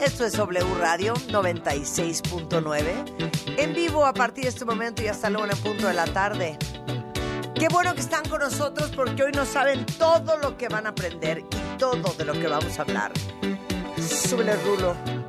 Esto es W Radio 96.9. En vivo a partir de este momento y hasta luego en punto de la tarde. Qué bueno que están con nosotros porque hoy nos saben todo lo que van a aprender y todo de lo que vamos a hablar. Súbele rulo.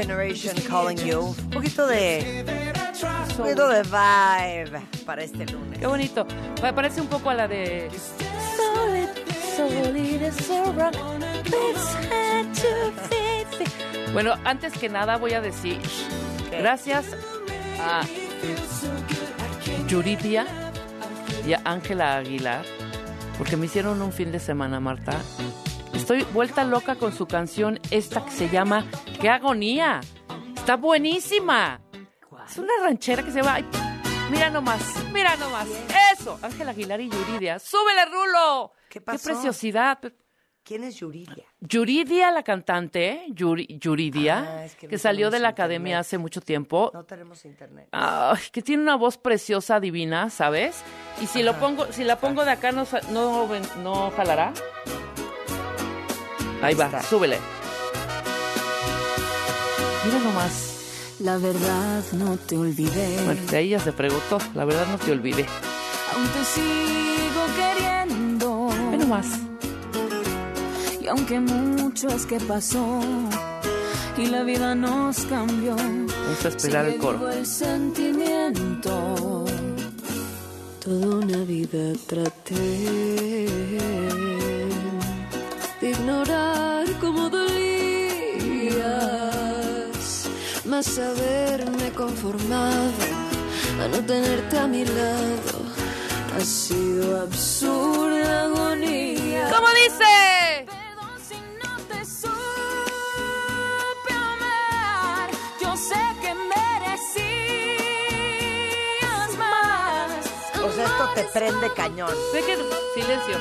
Generation Calling You. Un poquito de, un poquito de vibe para este lunes. Qué bonito. Pa- Parece un poco a la de. Solid, solid rock. To. Bueno, antes que nada voy a decir gracias a Yuridia y a Ángela Aguilar porque me hicieron un fin de semana, Marta. Estoy vuelta loca con su canción esta que se llama ¡Qué agonía! Está buenísima. Es una ranchera que se va. Mira nomás, mira nomás. Eso, Ángela Aguilar y Yuridia. ¡Súbele, Rulo! ¿Qué pasó? preciosidad! ¿Quién es Yuridia? Yuridia, la cantante, Yuri- Yuridia, Ah, es que salió de la academia hace mucho tiempo. No tenemos internet. Ay, que tiene una voz preciosa, divina, ¿sabes? Y si lo pongo, si la pongo de acá, no, no, no jalará. Ahí va, está. súbele. Mira nomás. La verdad no te olvidé. Bueno, de ahí ya se preguntó. La verdad no te olvidé. Aún te sigo queriendo. Ve nomás. Y aunque mucho es que pasó y la vida nos cambió. Vamos a esperar el coro. el sentimiento. Toda una vida traté ignorar cómo dolías, más haberme conformado a no tenerte a mi lado ha sido absurda agonía. ¿Cómo dice? Perdón si no te supe amar. Yo sé que merecías más. Sea, esto te prende cañón. Ve que silencio.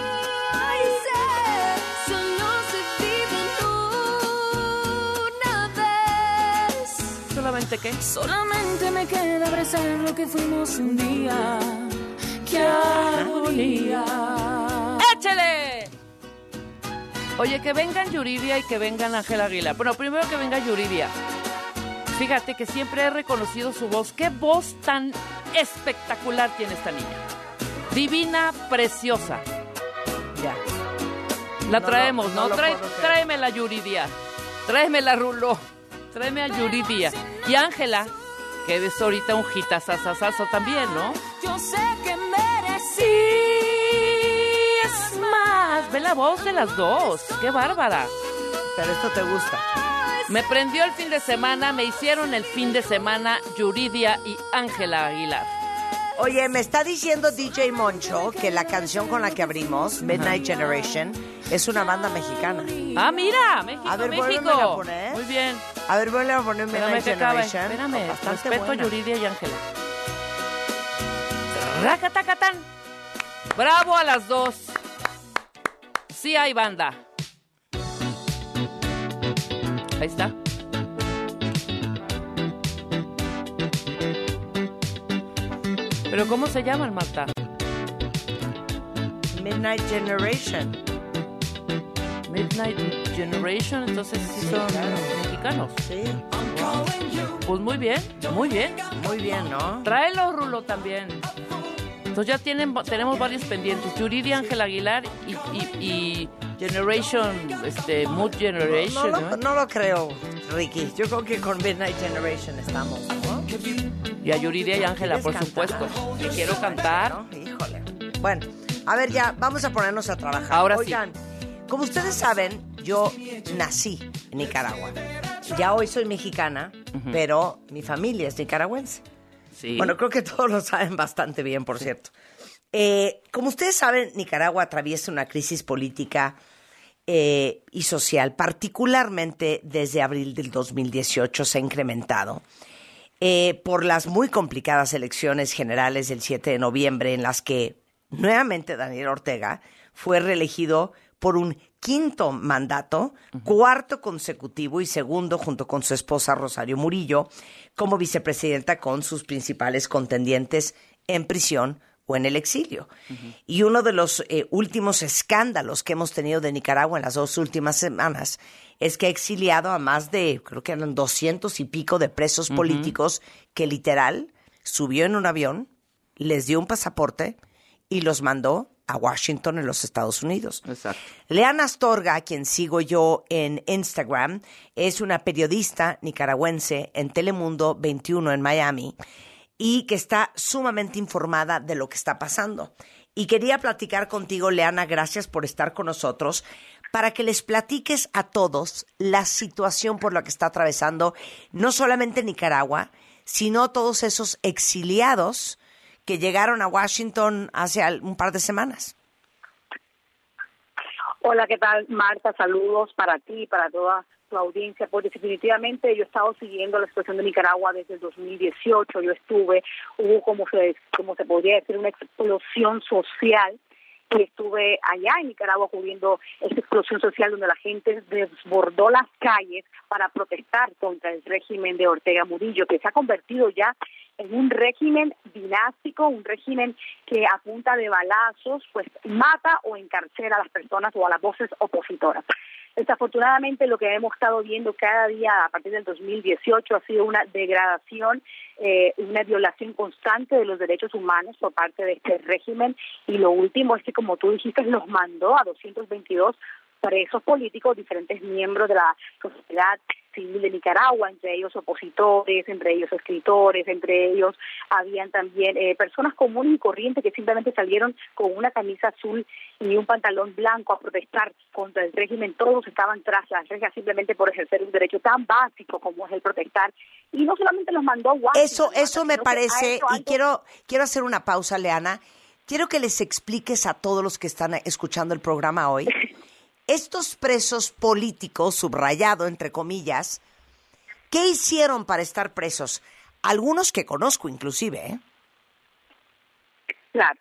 ¿Solamente qué? Solamente me queda abrazar lo que fuimos un día. ¡Qué agonía! ¡Échele! Oye, que vengan Yuridia y que vengan Ángela Aguilar. Bueno, primero que venga Yuridia. Fíjate que siempre he reconocido su voz. ¡Qué voz tan espectacular tiene esta niña! Divina, preciosa. Ya. La No, traemos, no, ¿no? no Trae- tráeme la Yuridia. Tráeme la Rulo. Tráeme a Yuridia. Y Ángela, que es ahorita un hitazazazazo también, ¿no? Yo sé que Es más, ve la voz de las dos. ¡Qué bárbara! Pero esto te gusta. Me prendió el fin de semana, me hicieron el fin de semana Yuridia y Ángela Aguilar. Oye, me está diciendo DJ Moncho que la canción con la que abrimos, Midnight Generation, es una banda mexicana. Ah, mira, México, A ver, México. a poner. Muy bien. A ver, vuelve a poner Espérame Midnight que. Generation. Espérame, Bastante respeto a buena. Yuridia y Ángela. Racatacatán. Bravo a las dos. Sí hay banda. Ahí está. Pero ¿cómo se llaman, Marta? Midnight Generation. Midnight Generation, entonces sí son mexicanos. Sí. Pues muy bien, muy bien. Muy bien, ¿no? Tráelo, Rulo, también. Entonces ya tienen, tenemos varios pendientes. Yuridia Ángel Aguilar y, y- y Generation, este, Mood No, Generation, lo, ¿no? no lo creo, Ricky. Yo creo que con Midnight Generation estamos, ¿no? Y a Yuridia y Ángela, por ¿Quieres supuesto. cantar? Que quiero cantar. ¿No? Híjole. Bueno, a ver ya, vamos a ponernos a trabajar. Ahora sí. Como ustedes saben, yo nací en Nicaragua. Ya hoy soy mexicana, pero mi familia es nicaragüense. Sí. Bueno, creo que todos lo saben bastante bien, por cierto. Eh, como ustedes saben, Nicaragua atraviesa una crisis política eh, y social, particularmente desde abril del 2018 se ha incrementado eh, por las muy complicadas elecciones generales del 7 de noviembre en las que nuevamente Daniel Ortega fue reelegido por un quinto mandato, cuarto consecutivo y segundo junto con su esposa Rosario Murillo como vicepresidenta con sus principales contendientes en prisión o en el exilio. Y uno de los eh, últimos escándalos que hemos tenido de Nicaragua en las dos últimas semanas es que ha exiliado a más de, creo que eran doscientos y pico de presos políticos que literal subió en un avión, les dio un pasaporte y los mandó a Washington en los Estados Unidos. Exacto. Leana Astorga, a quien sigo yo en Instagram, es una periodista nicaragüense en Telemundo 21 en Miami y que está sumamente informada de lo que está pasando. Y quería platicar contigo, Leana, gracias por estar con nosotros, para que les platiques a todos la situación por la que está atravesando no solamente Nicaragua, sino todos esos exiliados que llegaron a Washington hace un par de semanas. Hola, ¿qué tal, Marta? Saludos para ti para toda tu audiencia. Pues definitivamente yo he estado siguiendo la situación de Nicaragua desde el 2018. Yo estuve, hubo como se, como se podría decir, una explosión social y estuve allá en Nicaragua cubriendo esta explosión social donde la gente desbordó las calles para protestar contra el régimen de Ortega Murillo, que se ha convertido ya en un régimen dinástico, un régimen que a punta de balazos pues mata o encarcela a las personas o a las voces opositoras. Desafortunadamente lo que hemos estado viendo cada día a partir del 2018 ha sido una degradación, eh, una violación constante de los derechos humanos por parte de este régimen y lo último es que como tú dijiste los mandó a 222 presos políticos, diferentes miembros de la sociedad civil de Nicaragua, entre ellos opositores, entre ellos escritores, entre ellos habían también eh, personas comunes y corrientes que simplemente salieron con una camisa azul y un pantalón blanco a protestar contra el régimen. Todos estaban tras las rejas simplemente por ejercer un derecho tan básico como es el protestar. Y no solamente los mandó a Washington, Eso, eso me parece, y quiero, quiero hacer una pausa, Leana. Quiero que les expliques a todos los que están escuchando el programa hoy. Estos presos políticos, subrayado entre comillas, ¿qué hicieron para estar presos? Algunos que conozco inclusive, ¿eh? Claro.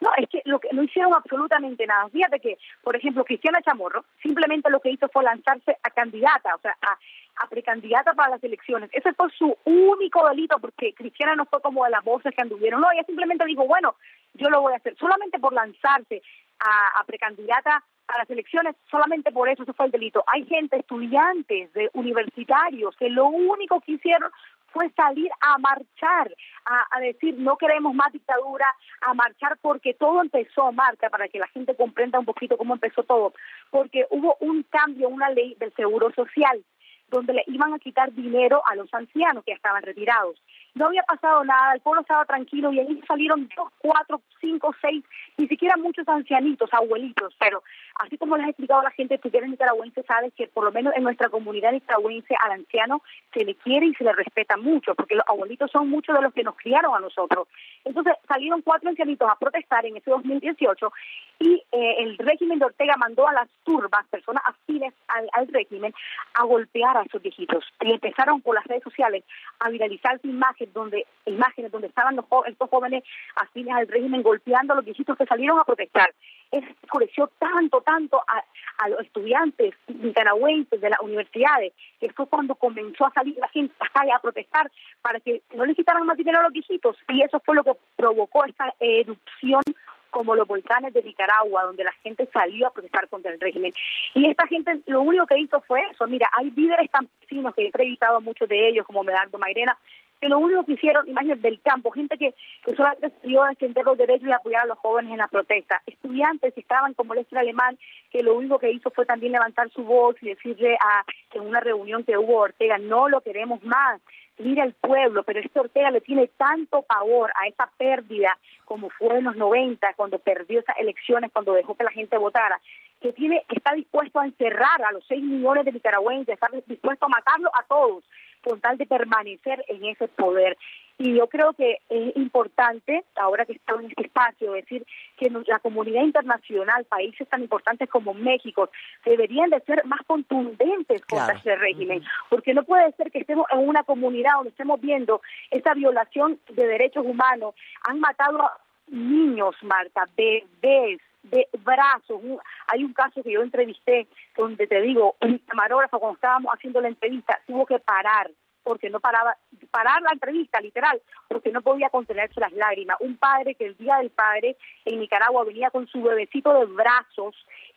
No, es que lo que no hicieron absolutamente nada. Fíjate que, por ejemplo, Cristiana Chamorro simplemente lo que hizo fue lanzarse a candidata, o sea, a, a precandidata para las elecciones. Ese fue su único delito, porque Cristiana no fue como de las voces que anduvieron. No, ella simplemente dijo, bueno, yo lo voy a hacer. Solamente por lanzarse a, a precandidata a las elecciones, solamente por eso ese fue el delito. Hay gente, estudiantes de universitarios, que lo único que hicieron fue salir a marchar, a, a decir no queremos más dictadura, a marchar porque todo empezó, Marta, para que la gente comprenda un poquito cómo empezó todo, porque hubo un cambio, una ley del seguro social donde le iban a quitar dinero a los ancianos que estaban retirados. No había pasado nada, el pueblo estaba tranquilo y ahí salieron dos, cuatro, cinco, seis, ni siquiera muchos ancianitos, abuelitos, pero así como les ha explicado a la gente que eres nicaragüense, sabes que por lo menos en nuestra comunidad nicaragüense al anciano se le quiere y se le respeta mucho, porque los abuelitos son muchos de los que nos criaron a nosotros. Entonces salieron cuatro ancianitos a protestar en ese 2018 y eh, el régimen de Ortega mandó a las turbas, personas afines al, al régimen, a golpear a esos viejitos. Y empezaron por las redes sociales a viralizarse donde, imágenes donde estaban los, estos jóvenes afines al régimen golpeando a los viejitos que salieron a protestar. Eso oscureció tanto, tanto a, los estudiantes nicaragüenses de las universidades, que fue cuando comenzó a salir la gente a protestar para que no les quitaran más dinero a los viejitos. Y eso fue lo que provocó esta erupción como los volcanes de Nicaragua, donde la gente salió a protestar contra el régimen. Y esta gente lo único que hizo fue eso. Mira, hay líderes campesinos que he entrevistado a muchos de ellos, como Medardo Mairena, que lo único que hicieron, imagínate, del campo, gente que, que solamente salió a defender los derechos y apoyar a los jóvenes en la protesta, estudiantes que estaban como Lester Alemán, que lo único que hizo fue también levantar su voz y decirle a en una reunión que hubo Ortega, no lo queremos más, mira el pueblo, pero este Ortega le tiene tanto pavor a esa pérdida como fue en los 90, cuando perdió esas elecciones, cuando dejó que la gente votara, que tiene que está dispuesto a encerrar a los 6 millones de nicaragüenses, está dispuesto a matarlos a todos con tal de permanecer en ese poder. Y yo creo que es importante, ahora que estamos en este espacio, decir que la comunidad internacional, países tan importantes como México, deberían de ser más contundentes contra Claro. este régimen, porque no puede ser que estemos en una comunidad donde estemos viendo esta violación de derechos humanos. Han matado a niños, Marta, bebés, de brazos. Hay un caso que yo entrevisté donde te digo, un camarógrafo cuando estábamos haciendo la entrevista tuvo que parar porque no paraba, parar la entrevista, literal, porque no podía contenerse las lágrimas. Un padre que el día del padre en Nicaragua venía con su bebecito de brazos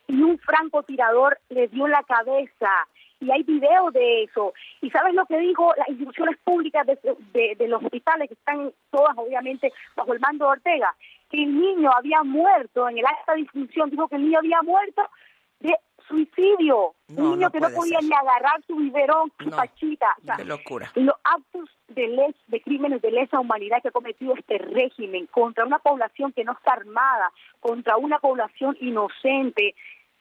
y un francotirador le dio la cabeza. Y hay videos de eso. ¿Y sabes lo que dijo las instituciones públicas de, de- de los hospitales, que están todas obviamente bajo el mando de Ortega? Que el niño había muerto en el acta de disfunción, dijo que el niño había muerto de suicidio. No, un niño no que no podía ser. ni agarrar su biberón, su No, pachita. O sea, qué locura. los actos de, les, de crímenes de lesa humanidad que ha cometido este régimen contra una población que no está armada, contra una población inocente,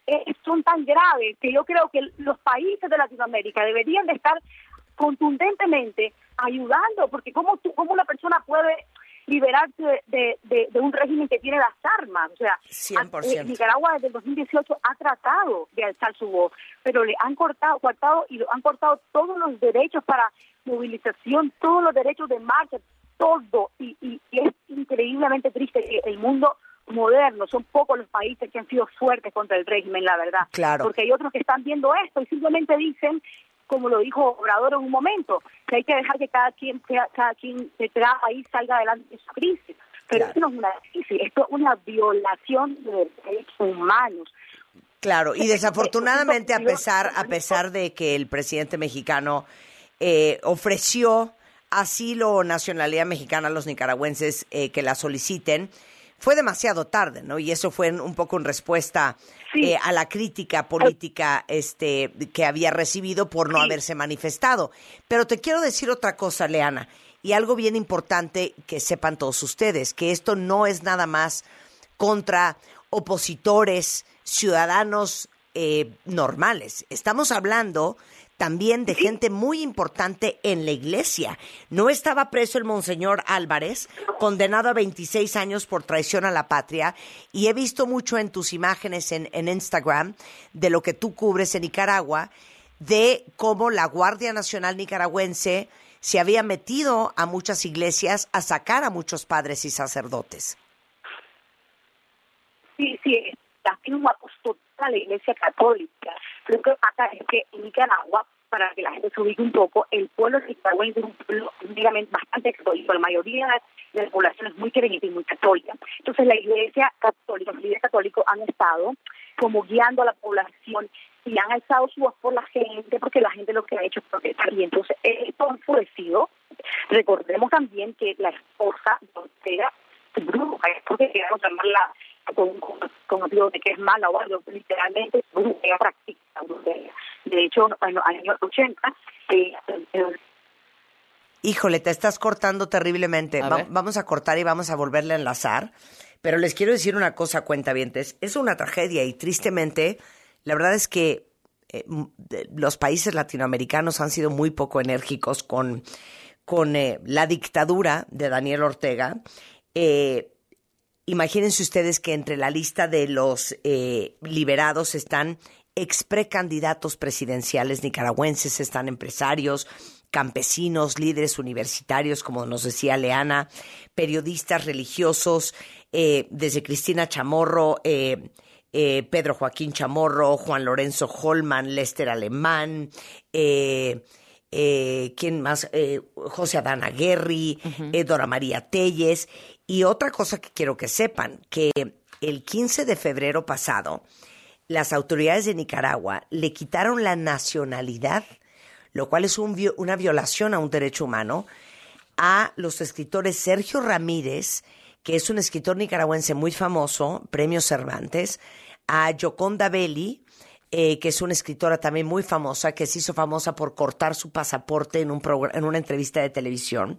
eh, son tan graves que yo creo que los países de Latinoamérica deberían de estar contundentemente ayudando, porque cómo, tú, cómo una persona puede liberarse de, de- un régimen que tiene las armas. O sea, 100%. eh, Nicaragua desde el 2018 ha tratado de alzar su voz, pero le han cortado, cortado y lo- han cortado todos los derechos para movilización, todos los derechos de marcha, todo. Y, y- y es increíblemente triste que el mundo moderno, son pocos los países que han sido fuertes contra el régimen, la verdad. Claro. Porque hay otros que están viendo esto y simplemente dicen como lo dijo Obrador en un momento, que hay que dejar que cada quien, sea- cada quien de cada país salga adelante de su crisis. Pero Claro. esto no es una crisis, esto es una violación de derechos humanos. Claro, y desafortunadamente a pesar, a pesar de que el presidente mexicano eh, ofreció asilo o nacionalidad mexicana a los nicaragüenses eh, que la soliciten, fue demasiado tarde, ¿no? Y eso fue un poco en respuesta Sí. eh, a la crítica política este, que había recibido por no Sí. haberse manifestado. Pero te quiero decir otra cosa, Leana, y algo bien importante que sepan todos ustedes, que esto no es nada más contra opositores, ciudadanos eh, normales. Estamos hablando también de gente muy importante en la iglesia. No estaba preso el monseñor Álvarez, condenado a 26 años por traición a la patria, y he visto mucho en tus imágenes en, en Instagram de lo que tú cubres en Nicaragua, de cómo la Guardia Nacional Nicaragüense se había metido a muchas iglesias a sacar a muchos padres y sacerdotes. Sí, sí, también un apostolado a la Iglesia Católica. Lo que pasa es que en Nicaragua, para que la gente se ubique un poco, el pueblo nicaragüense es un pueblo bastante católico. La mayoría de la población es muy creyente y muy católica. Entonces, la Iglesia Católica, los líderes católicos han estado como guiando a la población y han alzado su voz por la gente, porque la gente lo que ha hecho es protestar. Y entonces, esto ha enfurecido. Recordemos también que la esposa de Ortega bruja, es porque queremos llamarla con, con, motivo de que es mala o algo, literalmente ella practica brujería. De hecho, en los años 80, eh, eh, Híjole, te estás cortando terriblemente. A Va- ver. vamos a cortar y vamos a volverle a enlazar. Pero les quiero decir una cosa, cuentavientes. Es una tragedia y tristemente, la verdad es que eh, los países latinoamericanos han sido muy poco enérgicos con, con eh, la dictadura de Daniel Ortega. Eh, Imagínense ustedes que entre la lista de los eh, liberados están ex precandidatos presidenciales nicaragüenses, están empresarios, campesinos, líderes universitarios, como nos decía Leana, periodistas religiosos, eh, desde Cristina Chamorro, eh, eh, Pedro Joaquín Chamorro, Juan Lorenzo Holman, Lester Alemán, eh, eh, ¿quién más? Eh, José Adán Aguerri, eh, Dora María Telles. Y otra cosa que quiero que sepan, que el 15 de febrero pasado, las autoridades de Nicaragua le quitaron la nacionalidad, lo cual es un una violación a un derecho humano, a los escritores Sergio Ramírez, que es un escritor nicaragüense muy famoso, premio Cervantes, a Yoconda Belli, eh, que es una escritora también muy famosa, que se hizo famosa por cortar su pasaporte en, un en una entrevista de televisión,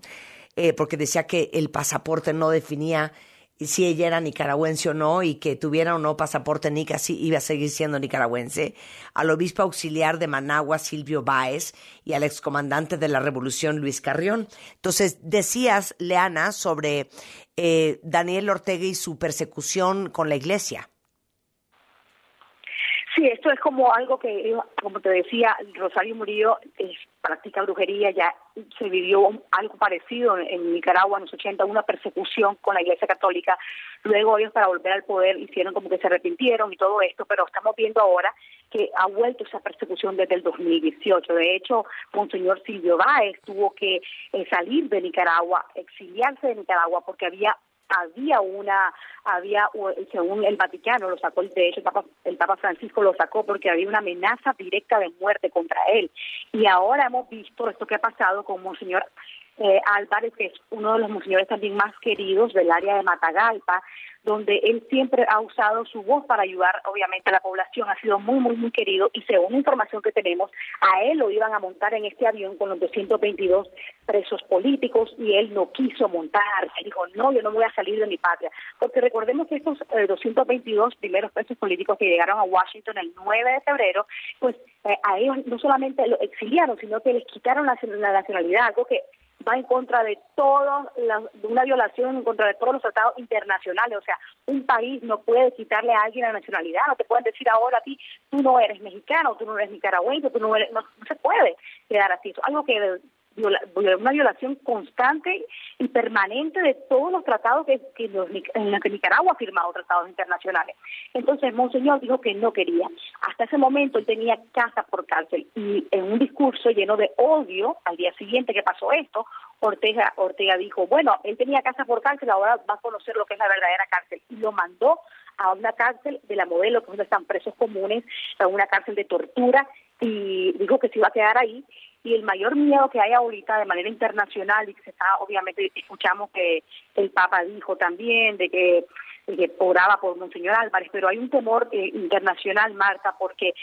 eh, porque decía que el pasaporte no definía si ella era nicaragüense o no y que tuviera o no pasaporte nica, sí iba a seguir siendo nicaragüense, al obispo auxiliar de Managua, Silvio Báez, y al excomandante de la Revolución, Luis Carrión. Entonces, decías, Leana, sobre eh, Daniel Ortega y su persecución con la iglesia. Sí, esto es como algo que, como te decía, Rosario Murillo practica brujería, ya se vivió algo parecido en, en Nicaragua en los 80, una persecución con la Iglesia Católica. Luego ellos para volver al poder hicieron como que se arrepintieron y todo esto, pero estamos viendo ahora que ha vuelto esa persecución desde el 2018. De hecho, Monseñor Silvio Báez tuvo que eh, salir de Nicaragua, exiliarse de Nicaragua porque había había una, había, según el Vaticano, lo sacó, de hecho el Papa, el Papa Francisco lo sacó porque había una amenaza directa de muerte contra él. Y ahora hemos visto esto que ha pasado con Monseñor eh, Álvarez, que es uno de los monseñores también más queridos del área de Matagalpa, donde él siempre ha usado su voz para ayudar, obviamente, a la población. Ha sido muy, muy, muy querido y según la información que tenemos, a él lo iban a montar en este avión con los 222 presos políticos y él no quiso montar. Él dijo, no, yo no voy a salir de mi patria. Porque recordemos que estos eh, 222 primeros presos políticos que llegaron a Washington el 9 de febrero, pues eh, a ellos no solamente lo exiliaron, sino que les quitaron la, la nacionalidad, algo que va en contra de todo, la- de una violación en contra de todos los tratados internacionales. O sea, un país no puede quitarle a alguien la nacionalidad. No te pueden decir ahora a ti, tú no eres mexicano, tú no eres nicaragüense, tú no eres. No, no se puede quedar así. Eso es algo que una violación constante y permanente de todos los tratados que, en los que Nicaragua ha firmado tratados internacionales. Entonces, Monseñor dijo que no quería. Hasta ese momento él tenía casa por cárcel y en un discurso lleno de odio, al día siguiente que pasó esto, Ortega, Ortega dijo, bueno, él tenía casa por cárcel, ahora va a conocer lo que es la verdadera cárcel. Y lo mandó a una cárcel de la modelo, que es donde están presos comunes, a una cárcel de tortura, y dijo que se iba a quedar ahí. Y el mayor miedo que hay ahorita de manera internacional, y que se está, obviamente, escuchamos que el Papa dijo también, de que, que oraba por Monseñor Álvarez, pero hay un temor eh, internacional, Marta, porque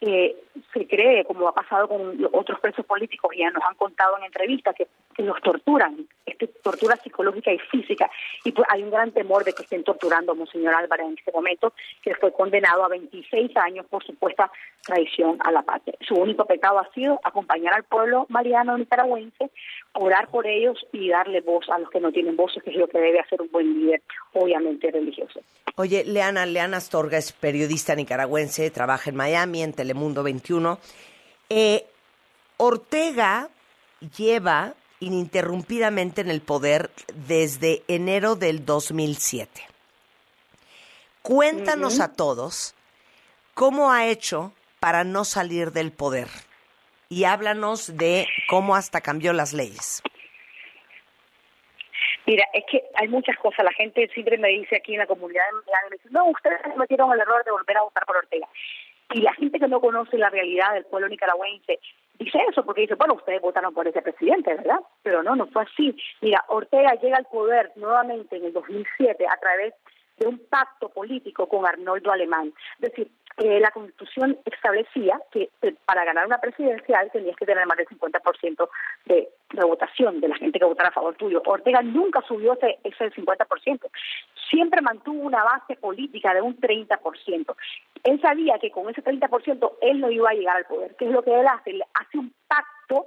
eh, se cree, como ha pasado con otros presos políticos, ya nos han contado en entrevistas, que los torturan, este, tortura psicológica y física, y pues hay un gran temor de que estén torturando a Monseñor Álvarez en este momento, que fue condenado a 26 años por supuesta traición a la patria. Su único pecado ha sido acompañar al pueblo mariano nicaragüense, orar por ellos y darle voz a los que no tienen voces, que es lo que debe hacer un buen líder, obviamente religioso. Oye, Leana, Leana Astorga es periodista nicaragüense, trabaja en Miami, en Telemundo 21. Eh, Ortega lleva ininterrumpidamente en el poder desde enero del 2007. Cuéntanos a todos cómo ha hecho para no salir del poder y háblanos de cómo hasta cambió las leyes. Mira, es que hay muchas cosas. La gente siempre me dice aquí en la comunidad de me dice, no, ustedes cometieron el error de volver a votar por Ortega. Y la gente que no conoce la realidad del pueblo nicaragüense dice eso porque dice, bueno, ustedes votaron por ese presidente, ¿verdad? Pero no, no fue así. Mira, Ortega llega al poder nuevamente en el 2007 a través de un pacto político con Arnoldo Alemán. Es decir, eh, la Constitución establecía que eh, para ganar una presidencial tenías que tener más del 50% de, de votación de la gente que votara a favor tuyo. Ortega nunca subió ese, ese 50%. Siempre mantuvo una base política de un 30%. Él sabía que con ese 30% él no iba a llegar al poder. ¿Qué es lo que él hace? Él hace un pacto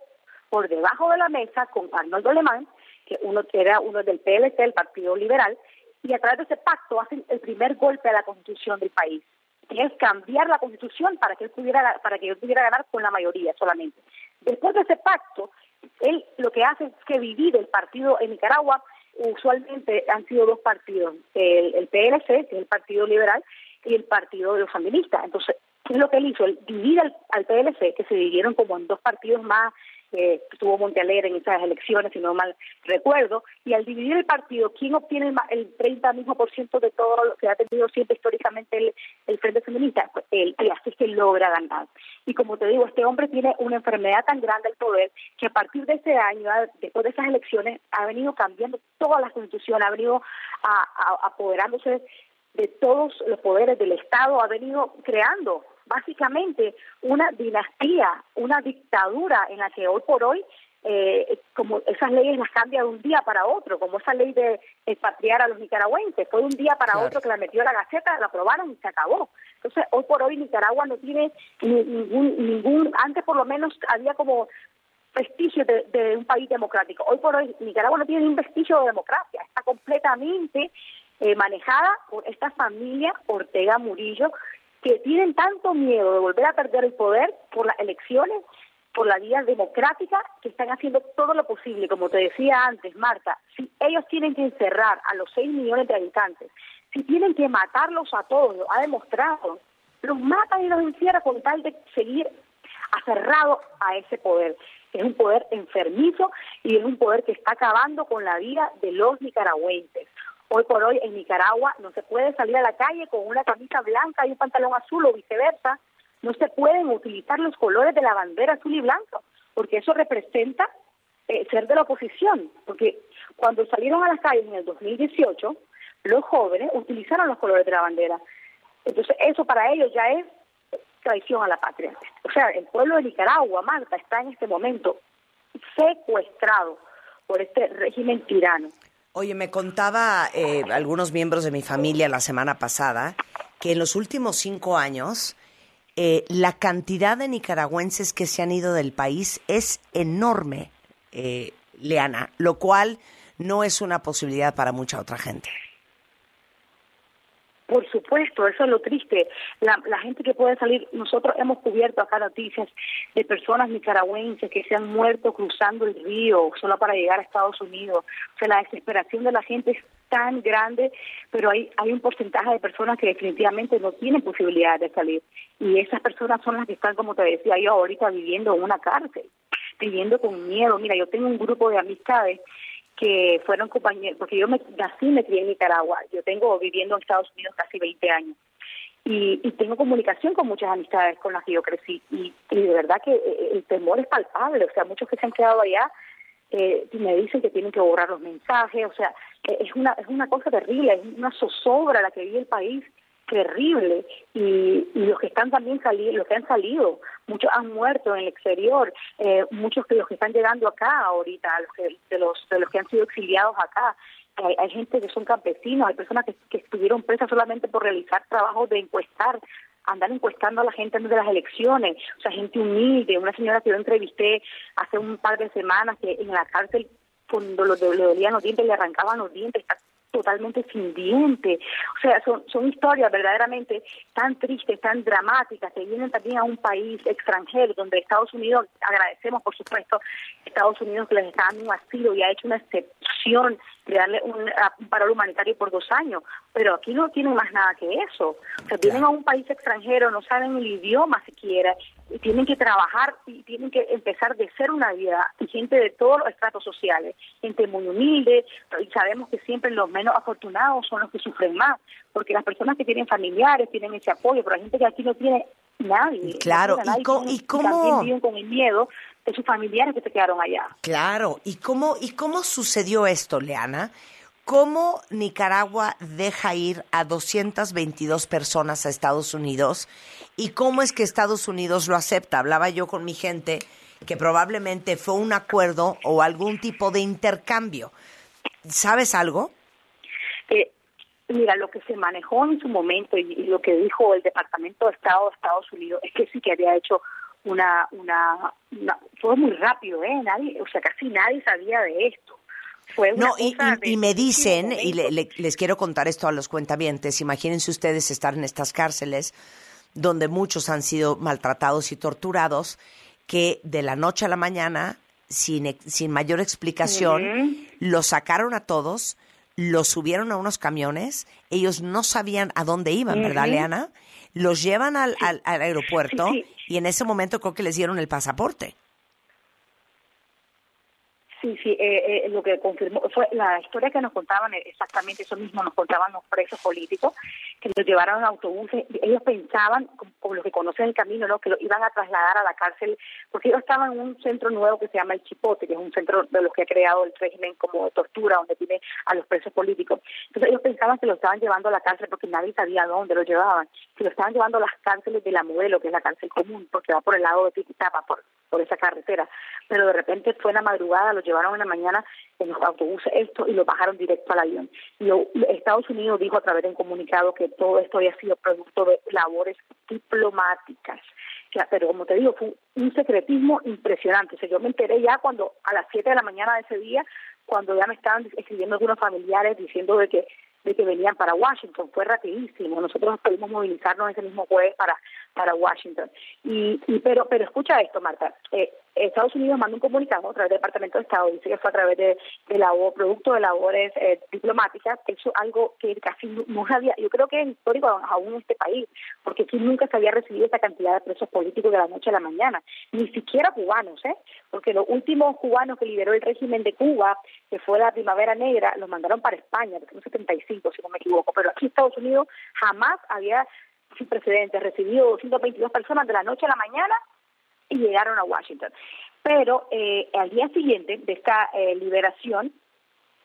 por debajo de la mesa con Arnoldo Alemán, que uno era uno del PLC, el Partido Liberal, y a través de ese pacto hacen el primer golpe a la constitución del país. Es cambiar la constitución para que él pudiera para que él pudiera ganar con la mayoría solamente. Después de ese pacto, él lo que hace es que divide el partido en Nicaragua. Usualmente han sido dos partidos, el, el PLC, que es el Partido Liberal, y el Partido de los Sandinistas. Entonces, ¿qué es lo que él hizo? Él divide al, al PLC, que se dividieron como en dos partidos más eh, tuvo Montealegre en esas elecciones, si no mal recuerdo, y al dividir el partido, ¿quién obtiene el, el 30 mismo por ciento de todo lo que ha tenido siempre históricamente el, el Frente Feminista? Pues él, y así que logra ganar. Y como te digo, este hombre tiene una enfermedad tan grande al poder que a partir de ese año, después de esas elecciones, ha venido cambiando toda la constitución, ha venido a- apoderándose de todos los poderes del Estado, ha venido creando básicamente una dinastía, una dictadura en la que hoy por hoy, eh, como esas leyes las cambia de un día para otro, como esa ley de expatriar a los nicaragüenses, fue de un día para Claro. otro que la metió a la Gaceta, la aprobaron y se acabó. Entonces, hoy por hoy Nicaragua no tiene ni- ningún, ningún, antes por lo menos había como vestigio de, de un país democrático. Hoy por hoy Nicaragua no tiene ni un vestigio de democracia, está completamente eh, manejada por esta familia Ortega Murillo, que tienen tanto miedo de volver a perder el poder por las elecciones, por la vía democrática, que están haciendo todo lo posible. Como te decía antes, Marta, si ellos tienen que encerrar a los 6 millones de habitantes, si tienen que matarlos a todos, lo ha demostrado, los matan y los encierran con tal de seguir aferrado a ese poder. Es un poder enfermizo y es un poder que está acabando con la vida de los nicaragüenses. Hoy por hoy en Nicaragua no se puede salir a la calle con una camisa blanca y un pantalón azul o viceversa. No se pueden utilizar los colores de la bandera azul y blanco, porque eso representa eh, ser de la oposición. Porque cuando salieron a las calles en el 2018, los jóvenes utilizaron los colores de la bandera. Entonces eso para ellos ya es traición a la patria. O sea, el pueblo de Nicaragua, Marta, está en este momento secuestrado por este régimen tirano. Oye, me contaba eh, algunos miembros de mi familia la semana pasada que en los últimos cinco años eh, la cantidad de nicaragüenses que se han ido del país es enorme, eh, Leana, lo cual no es una posibilidad para mucha otra gente. Por supuesto, eso es lo triste. La, la gente que puede salir, nosotros hemos cubierto acá noticias de personas nicaragüenses que se han muerto cruzando el río solo para llegar a Estados Unidos. O sea, la desesperación de la gente es tan grande, pero hay, hay un porcentaje de personas que definitivamente no tienen posibilidad de salir. Y esas personas son las que están, como te decía yo, ahorita viviendo en una cárcel, viviendo con miedo. Mira, yo tengo un grupo de amistades que fueron compañeros, porque yo me, nací me crié en Nicaragua, yo tengo viviendo en Estados Unidos casi 20 años y, y tengo comunicación con muchas amistades con las que yo crecí y, y de verdad que eh, el temor es palpable, o sea, muchos que se han quedado allá eh, me dicen que tienen que borrar los mensajes, o sea, eh, es una es una cosa terrible, es una zozobra la que vive el país terrible. Y, los que están también salidos, los que han salido, muchos han muerto en el exterior, eh, muchos de los que están llegando acá ahorita, los que, de los de los que han sido exiliados acá, hay, hay gente que son campesinos, hay personas que, que estuvieron presas solamente por realizar trabajos de encuestar, andar encuestando a la gente antes de las elecciones, o sea, gente humilde, una señora que yo entrevisté hace un par de semanas que en la cárcel cuando lo- le dolían los dientes, le arrancaban los dientes, totalmente sin dientes. O sea, son, son historias verdaderamente tan tristes, tan dramáticas, que vienen también a un país extranjero, donde Estados Unidos, agradecemos por supuesto, Estados Unidos que les está dando un asilo y ha hecho una excepción de darle un, un paro humanitario por dos años, pero aquí no tienen más nada que eso. O sea, vienen a un país extranjero, no saben el idioma siquiera, tienen que trabajar y tienen que empezar de ser una vida, y gente de todos los estratos sociales, gente muy humilde, y sabemos que siempre los menos afortunados son los que sufren más, porque las personas que tienen familiares tienen ese apoyo, pero hay gente que aquí no tiene nadie. no Claro, tiene ¿y nadie, y cómo- también viven con el miedo de sus familiares que se quedaron allá. Claro, ¿y cómo, y cómo sucedió esto, Leana? ¿Cómo Nicaragua deja ir a 222 personas a Estados Unidos? ¿Y cómo es que Estados Unidos lo acepta? Hablaba yo con mi gente que probablemente fue un acuerdo o algún tipo de intercambio. ¿Sabes algo? Eh, mira, lo que se manejó en su momento y, lo que dijo el Departamento de Estado de Estados Unidos es que sí que había hecho una, una, una- fue muy rápido, ¿eh? Nadie, o sea, casi nadie sabía de esto. Fue una No, y, cosa y- de y me dicen, y le- les quiero contar esto a los cuentavientes, imagínense ustedes estar en estas cárceles donde muchos han sido maltratados y torturados, que de la noche a la mañana, sin, sin mayor explicación, los sacaron a todos, los subieron a unos camiones, ellos no sabían a dónde iban, ¿verdad, Leana? Los llevan al, al- al aeropuerto Sí, sí. y en ese momento creo que les dieron el pasaporte. Sí, sí, eh, eh, lo que confirmó fue la historia que nos contaban, eh, exactamente eso mismo nos contaban los presos políticos, que los llevaron en autobuses. Ellos pensaban, como, los que conocen el camino, ¿no? que lo iban a trasladar a la cárcel, porque ellos estaban en un centro nuevo que se llama El Chipote, que es un centro de los que ha creado el régimen como tortura, donde tiene a los presos políticos. Entonces ellos pensaban que lo estaban llevando a la cárcel porque nadie sabía dónde lo llevaban, que lo estaban llevando a las cárceles de la modelo, que es la cárcel común, porque va por el lado de Tiquitapa, por, por esa carretera. Pero de repente fue en la madrugada, lo llevaron en la mañana en los autobuses esto y lo bajaron directo al avión. Y Estados Unidos dijo a través de un comunicado que todo esto había sido producto de labores diplomáticas. Pero como te digo, fue un secretismo impresionante. O yo me enteré ya cuando a las 7 de la mañana de ese día, cuando ya me estaban escribiendo algunos familiares diciendo de que de que venían para Washington, fue rapidísimo. Nosotros pudimos movilizarnos ese mismo jueves para para Washington. Y, y pero pero escucha esto, Marta. Eh, Estados Unidos manda un comunicado a través del Departamento de Estado, dice que fue a través de, de producto de labores eh, diplomáticas, eso algo que casi no, había, yo creo que es histórico aún en este país, porque aquí nunca se había recibido esta cantidad de presos políticos de la noche a la mañana, ni siquiera cubanos, ¿eh? porque los últimos cubanos que liberó el régimen de Cuba, que fue la Primavera Negra, los mandaron para España, en el 75, si no me equivoco, pero aquí Estados Unidos jamás había sin precedentes, recibido 222 personas de la noche a la mañana y llegaron a Washington. Pero eh, al día siguiente de esta eh, liberación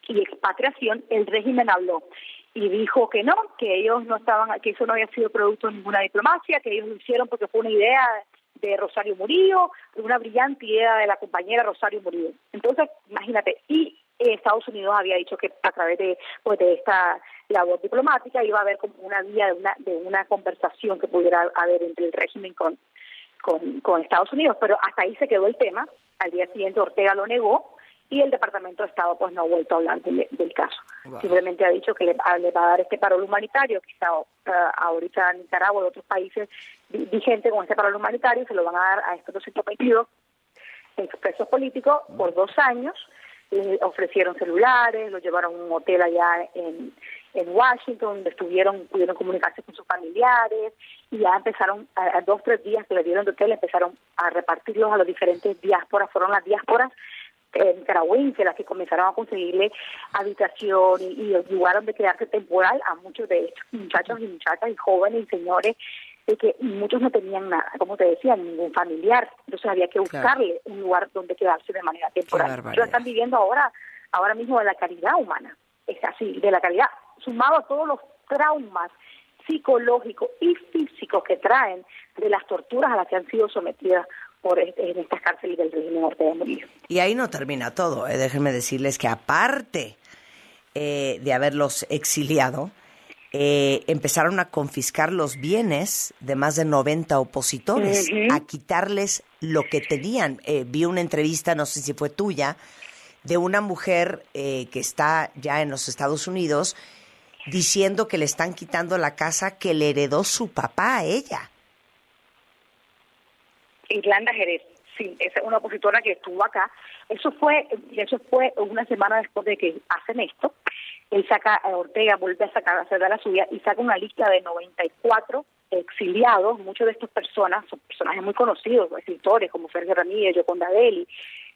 y expatriación, el régimen habló y dijo que no, que ellos no estaban, que eso no había sido producto de ninguna diplomacia, que ellos lo hicieron porque fue una idea de Rosario Murillo, una brillante idea de la compañera Rosario Murillo. Entonces, imagínate, y Estados Unidos había dicho que a través de, pues, de esta labor diplomática iba a haber como una vía de una, de una conversación que pudiera haber entre el régimen con, con, con Estados Unidos, pero hasta ahí se quedó el tema. Al día siguiente Ortega lo negó y el Departamento de Estado pues no ha vuelto a hablar del, del caso. Wow. Simplemente ha dicho que le, a- le va a dar este parol humanitario que está ah, ahorita en Nicaragua y otros países vi- vigente con este parol humanitario, se lo van a dar a estos 222 expresos políticos por dos años. Le ofrecieron celulares, lo llevaron a un hotel allá en, en Washington, donde estuvieron, pudieron comunicarse con sus familiares y ya empezaron, a, a dos tres días que le dieron de hotel, empezaron a repartirlos a las diferentes diásporas, fueron las diásporas eh, nicaragüenses las que comenzaron a conseguirle habitación y, y lugar donde quedarse temporal a muchos de estos muchachos y muchachas y jóvenes y señores de que muchos no tenían nada, como te decía, ningún familiar, entonces había que buscarle un lugar donde quedarse de manera temporal. Ellos están viviendo ahora, ahora mismo de la caridad humana, es así, de la caridad, sumado a todos los traumas psicológicos y físicos que traen de las torturas a las que han sido sometidas por este- en estas cárceles del régimen Ortega Murillo. Y ahí no termina todo. ¿eh? Déjenme decirles que aparte eh, de haberlos exiliado, eh, empezaron a confiscar los bienes de más de 90 opositores, a quitarles lo que tenían. Eh, vi una entrevista, no sé si fue tuya, de una mujer eh, que está ya en los Estados Unidos diciendo que le están quitando la casa que le heredó su papá a ella. Irlanda Jerez, sí, esa es una opositora que estuvo acá. Eso fue, eso fue una semana después de que hacen esto. Él saca, eh, Ortega vuelve a sacar, a hacer de la suya y saca una lista de 94 exiliados. Muchas de estas personas son personajes muy conocidos, escritores como Sergio Ramírez, Yoconda Belli.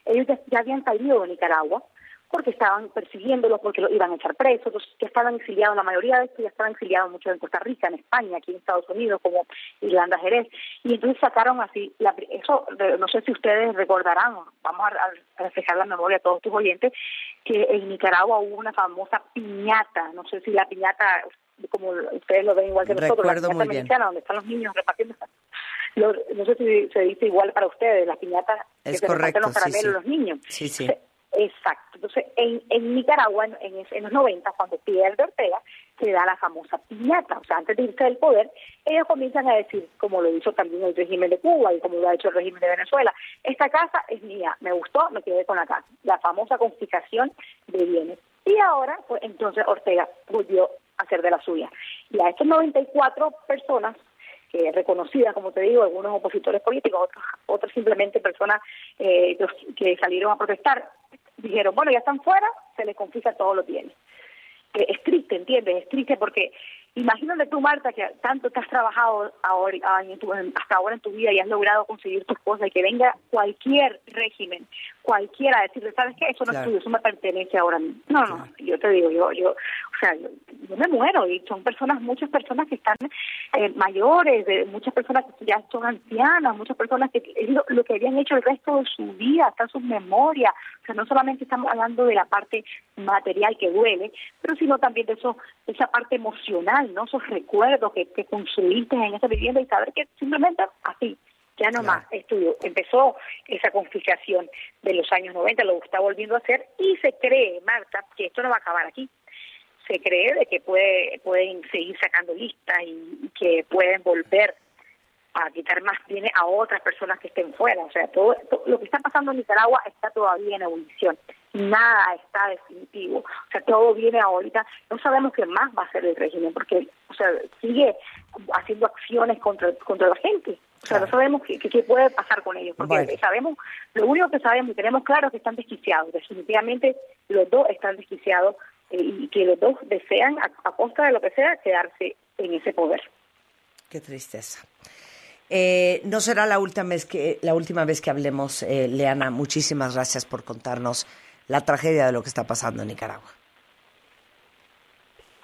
Ellos ya habían salido de Nicaragua porque estaban persiguiéndolos, porque los iban a echar presos, entonces ya estaban exiliados, la mayoría de estos ya estaban exiliados muchos en Costa Rica, en España, aquí en Estados Unidos, como Irlanda Jerez, y entonces sacaron así, la, eso no sé si ustedes recordarán, vamos a, a reflejar la memoria a todos tus oyentes, que en Nicaragua hubo una famosa piñata, no sé si la piñata, como ustedes lo ven igual que nosotros, la piñata mexicana, donde están los niños repartiendo, no sé si se dice igual para ustedes, la piñata que Es se reparten correcto, los sí, caramelos sí. los niños. Sí, sí. Exacto. Entonces, en, en Nicaragua, en, en, los 90, cuando pierde Ortega, se da la famosa piñata. O sea, antes de irse del poder, ellos comienzan a decir, como lo hizo también el régimen de Cuba y como lo ha hecho el régimen de Venezuela, esta casa es mía, me gustó, me quedé con la casa. La famosa confiscación de bienes. Y ahora, pues entonces Ortega volvió a hacer de la suya. Y a estas 94 personas que reconocidas, como te digo, algunos opositores políticos, otros, otros simplemente personas eh, que salieron a protestar, dijeron, bueno, ya están fuera, se les confisca todos los bienes. Es triste, ¿entiendes? Es triste porque Imagínate tú, Marta, que tanto te has trabajado ahora, ah, en tu- en- hasta ahora en tu vida y has logrado conseguir tus cosas y que venga cualquier régimen, cualquiera a decirle, ¿sabes qué? Eso no Claro. es tuyo, eso me pertenece ahora a mí. No, no, yo te digo, yo, yo, o sea, yo, yo me muero y son personas, muchas personas que están eh, mayores, de, muchas personas que ya son ancianas, muchas personas que es lo, lo que habían hecho el resto de su vida, en sus memorias. O sea, no solamente estamos hablando de la parte material que duele, pero sino también de eso, de esa parte emocional, ¿no? Esos recuerdos que, que construiste en esa vivienda y saber que simplemente así, ya no más, estudio. Empezó esa confiscación de los años 90, lo está volviendo a hacer y se cree, Marta, que esto no va a acabar aquí se cree de que puede, pueden seguir sacando listas y, y que pueden volver a quitar más bienes a otras personas que estén fuera. O sea, todo, to- lo que está pasando en Nicaragua está todavía en ebullición. Nada está definitivo. O sea, todo viene ahorita. No sabemos qué más va a hacer el régimen porque, o sea, sigue haciendo acciones contra, contra la gente. O sea, no sabemos qué, qué- qué puede pasar con ellos, porque Bueno. sabemos, lo único que sabemos y tenemos claro es que están desquiciados. Definitivamente los dos están desquiciados eh, y que los dos desean, a, a costa de lo que sea, quedarse en ese poder. Qué tristeza. Eh, no será la última vez que, la última vez que hablemos, eh, Leana. Muchísimas gracias por contarnos la tragedia de lo que está pasando en Nicaragua.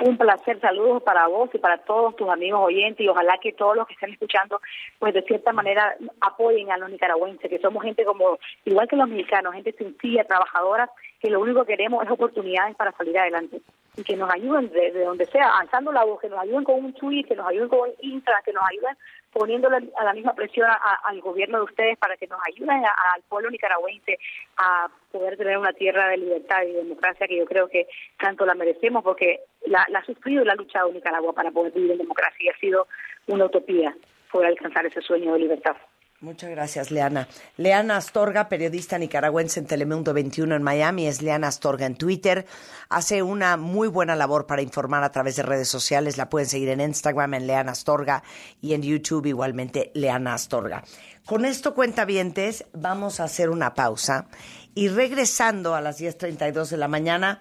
Un placer, saludos para vos y para todos tus amigos oyentes y ojalá que todos los que estén escuchando, pues de cierta manera apoyen a los nicaragüenses, que somos gente como, igual que los mexicanos, gente sencilla, trabajadora, que lo único que queremos es oportunidades para salir adelante y que nos ayuden de, de donde sea, alzando la voz, que nos ayuden con un tweet, que nos ayuden con un Insta, que nos ayuden poniéndole a la misma presión a- al gobierno de ustedes para que nos ayuden a- al pueblo nicaragüense a poder tener una tierra de libertad y democracia que yo creo que tanto la merecemos porque la, la ha sufrido y la ha luchado Nicaragua para poder vivir en democracia y ha sido una utopía poder alcanzar ese sueño de libertad. Muchas gracias, Leana. Leana Astorga, periodista nicaragüense en Telemundo 21 en Miami, es Leana Astorga en Twitter. Hace una muy buena labor para informar a través de redes sociales. La pueden seguir en Instagram en Leana Astorga y en YouTube igualmente Leana Astorga. Con esto, cuentavientes, vamos a hacer una pausa y regresando a las 10.32 de la mañana,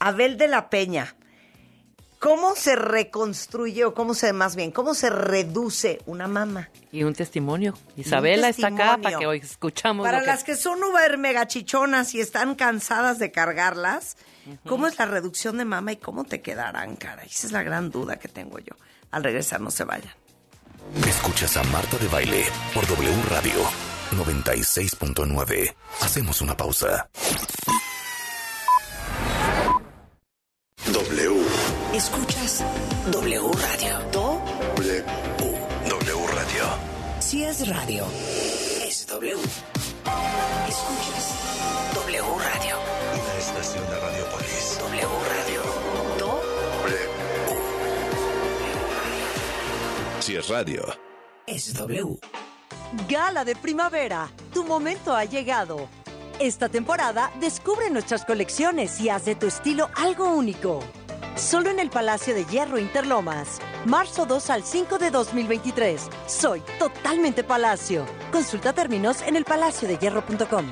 Abel de la Peña. ¿Cómo se reconstruye o cómo se, más bien, cómo se reduce una mama? Y un testimonio. Isabela está acá para que hoy escuchamos Para lo que- las que son uber megachichonas y están cansadas de cargarlas, ¿cómo es la reducción de mama y cómo te quedarán, cara? Esa es la gran duda que tengo yo. Al regresar, no se vayan. Escuchas a Marta de Baile por W Radio 96.9. Hacemos una pausa. W. Escuchas W Radio. Do W. W Radio. si es radio, es W. Escuchas W Radio. Una estación de Radiopolis. W Radio. Do Si es radio. es W. Gala de primavera, tu momento ha llegado. Esta temporada descubre nuestras colecciones y haz de tu estilo algo único. Solo en el Palacio de Hierro Interlomas, marzo 2 al 5 de 2023. Soy totalmente Palacio. Consulta términos en elpalaciodehierro.com.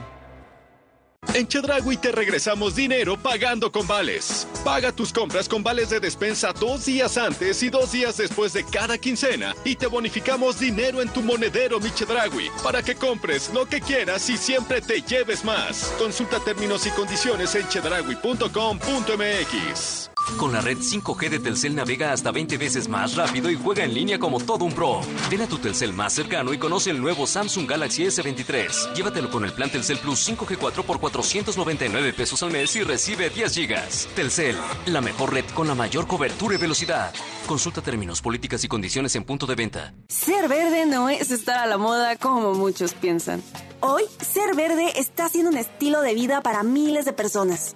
En Chedragui te regresamos dinero pagando con vales. Paga tus compras con vales de despensa dos días antes y dos días después de cada quincena y te bonificamos dinero en tu monedero Mi Chedragui para que compres lo que quieras y siempre te lleves más. Consulta términos y condiciones en chedragui.com.mx. Con la red 5G de Telcel navega hasta 20 veces más rápido y juega en línea como todo un pro. Ven a tu Telcel más cercano y conoce el nuevo Samsung Galaxy S23. Llévatelo con el plan Telcel Plus 5G 4 por 499 pesos al mes y recibe 10 gigas. Telcel, la mejor red con la mayor cobertura y velocidad. Consulta términos, políticas y condiciones en punto de venta. Ser verde no es estar a la moda como muchos piensan. Hoy, ser verde está siendo un estilo de vida para miles de personas.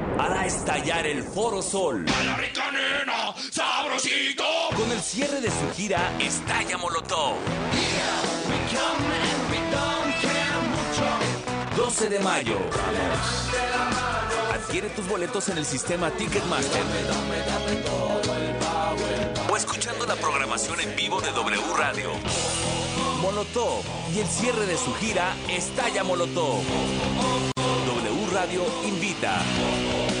hará estallar el Foro Sol. A la rica nena, sabrosito. Con el cierre de su gira Estalla Molotov. 12 de mayo. Adquiere tus boletos en el sistema Ticketmaster. O escuchando la programación en vivo de W Radio. Molotov y el cierre de su gira Estalla Molotov. Radio invita.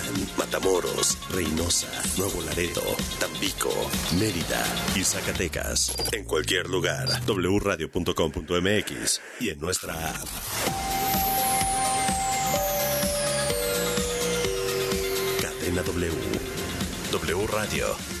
Matamoros, Reynosa, Nuevo Laredo, Tampico, Mérida y Zacatecas. En cualquier lugar, wradio.com.mx y en nuestra app. Cadena W. W Radio.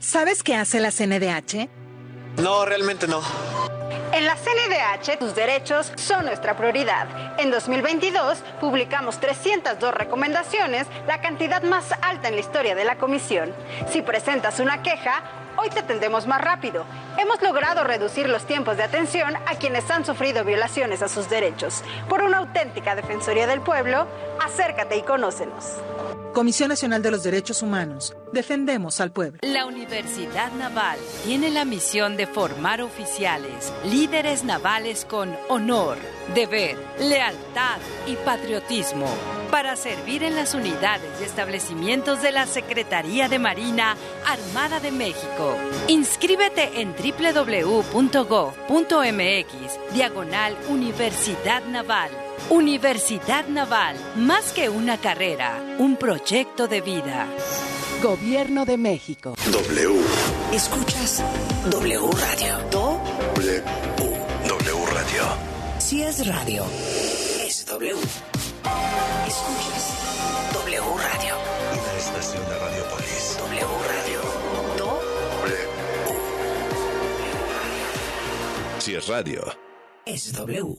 ¿Sabes qué hace la CNDH? No, realmente no. En la CNDH, tus derechos son nuestra prioridad. En 2022, publicamos 302 recomendaciones, la cantidad más alta en la historia de la comisión. Si presentas una queja, hoy te atendemos más rápido. Hemos logrado reducir los tiempos de atención a quienes han sufrido violaciones a sus derechos. Por una auténtica Defensoría del Pueblo, acércate y conócenos. Comisión Nacional de los Derechos Humanos. Defendemos al pueblo. La Universidad Naval tiene la misión de formar oficiales, líderes navales con honor, deber, lealtad y patriotismo para servir en las unidades y establecimientos de la Secretaría de Marina Armada de México. Inscríbete en www.gov.mx, diagonal Universidad Naval. Universidad Naval, más que una carrera, un proyecto de vida. Gobierno de México. W. Escuchas W Radio. Do W. W Radio. si es radio, es W. Escuchas W Radio. Una estación de Radiopolis. W Radio. Si es radio. es W.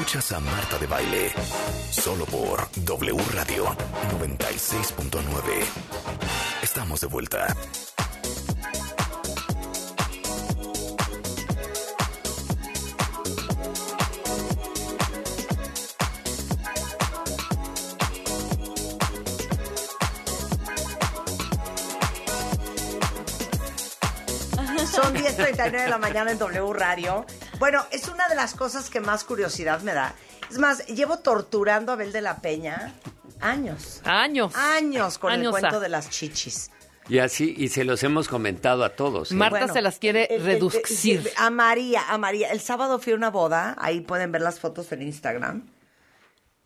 Escuchas a Marta de Baile solo por W Radio 96.9. Estamos de vuelta. Son 10.39 de la mañana en W Radio. Bueno, es una de las cosas que más curiosidad me da. Es más, llevo torturando a Abel de la Peña años. Años. Años con el cuento de las chichis. Y así, y se los hemos comentado a todos. ¿eh? Marta se las quiere El- el- reducir. el- a María, a María. El sábado fui a una boda, ahí pueden ver las fotos en Instagram.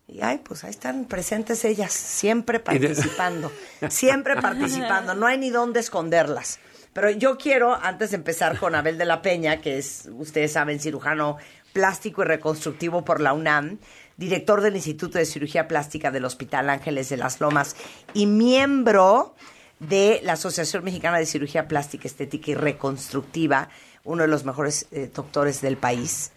Y ay, pues ahí están presentes ellas, siempre participando, siempre participando, no hay ni dónde esconderlas. Pero yo quiero, antes de empezar con Abel de la Peña, que es, ustedes saben, cirujano plástico y reconstructivo por la UNAM, director del Instituto de Cirugía Plástica del Hospital Ángeles de las Lomas y miembro de la Asociación Mexicana de Cirugía Plástica, Estética y Reconstructiva, uno de los mejores eh, doctores del país,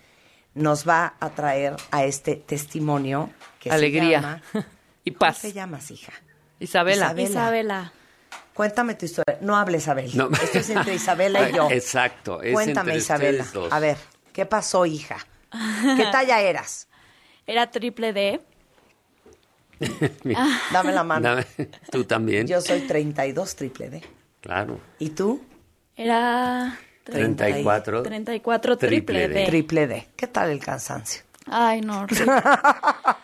nos va a traer a este testimonio que Alegría se llama... y paz. ¿Cómo te llamas, hija? Isabela. Isabela. Cuéntame tu historia. No hables, Isabel. No. Esto es entre Isabela y yo. Exacto. es Cuéntame, entre Isabela. dos. A ver, ¿qué pasó, hija? ¿Qué talla eras? Era triple D. Dame la mano. dame- Tú también. Yo soy 32 triple D. Claro. ¿Y tú? Era 34. 34 triple, D. Triple D. ¿Qué tal el cansancio? Ay, no, horrible.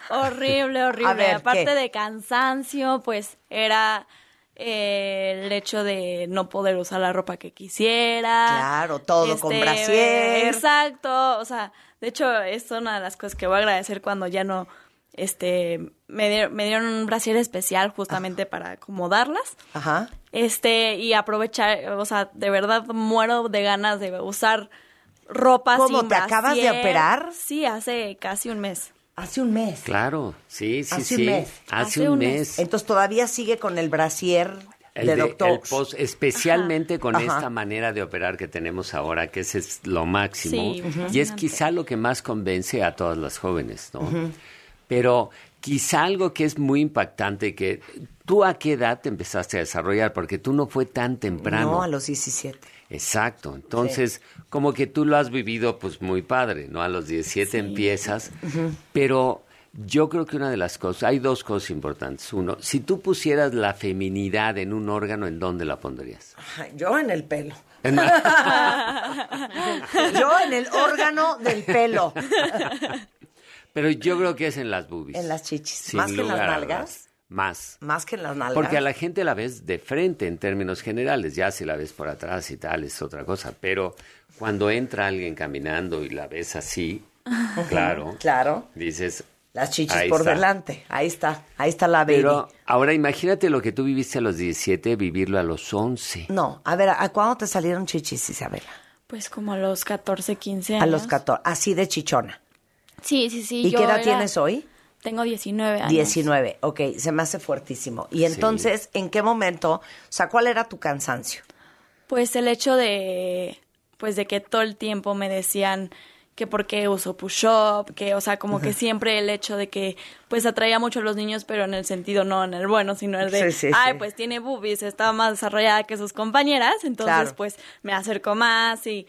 horrible, horrible. A ver, Aparte ¿qué? de cansancio, pues era eh, el hecho de no poder usar la ropa que quisiera. Claro, todo con brasier. Exacto. O sea, de hecho, es una de las cosas que voy a agradecer cuando ya no este me, di- me dieron un brasier especial justamente para acomodarlas. Ajá. Este, y aprovechar, o sea, de verdad muero de ganas de usar ropa ¿Cómo, sin te acabas de operar? Sí, hace casi un mes. Hace un mes. Claro, sí, sí, Hace sí. un mes. Hace, un mes. Entonces todavía sigue con el brasier El de de- doctor. el pos- especialmente con Ajá. esta manera de operar que tenemos ahora, que ese es lo máximo. Sí, y es quizá lo que más convence a todas las jóvenes, ¿no? Pero quizá algo que es muy impactante, que tú a qué edad te empezaste a desarrollar, porque tú no fue tan temprano. No, a los 17. Exacto. Entonces, como que tú lo has vivido pues muy padre, ¿no? A los 17 empiezas, pero yo creo que una de las cosas, hay dos cosas importantes. Uno, si tú pusieras la feminidad en un órgano, ¿en dónde la pondrías? Yo en el pelo. En- Yo en el órgano del pelo. Pero yo creo que es en las boobies. En las chichis. sin Más que en las nalgas. Más. Más que en las nalgas. Porque a la gente la ves de frente en términos generales, ya si la ves por atrás y tal es otra cosa, pero cuando entra alguien caminando y la ves así, claro, Claro. dices... Las chichis ahí por está. delante. Ahí está. Ahí está la baby. Pero ahora imagínate lo que tú viviste a los 17, vivirlo a los 11. No, a ver, ¿a cuándo te salieron chichis, Isabela? Pues como a los 14, 15 años. A los 14. Así de chichona. Sí, sí, sí. ¿Y yo qué edad era- tienes hoy? Tengo 19 años. 19. Ok, se me hace fuertísimo. Y entonces, ¿en qué momento? O sea, ¿cuál era tu cansancio? Pues el hecho de, pues de que todo el tiempo me decían que por qué uso push-up, que, o sea, como que siempre el hecho de que, pues atraía mucho a los niños, pero en el sentido no en el bueno, sino el de, Sí, sí, ay, sí. pues tiene boobies, está más desarrollada que sus compañeras, entonces, Claro. pues me acerco más y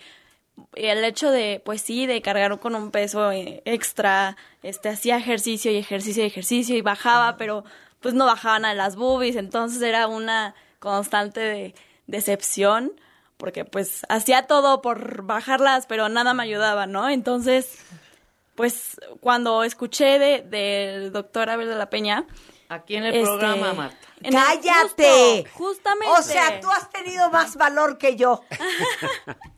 el hecho de, pues sí, de cargar con un peso eh, extra, este, hacía ejercicio y ejercicio y ejercicio y bajaba, pero pues no bajaban a las boobies, entonces era una constante de decepción, porque pues hacía todo por bajarlas, pero nada me ayudaba, ¿no? Entonces, pues cuando escuché de, del doctor Abel de la Peña, Aquí en el Este, programa, Marta. en el- ¡Cállate! justo, justamente. O sea, tú has tenido más valor que yo.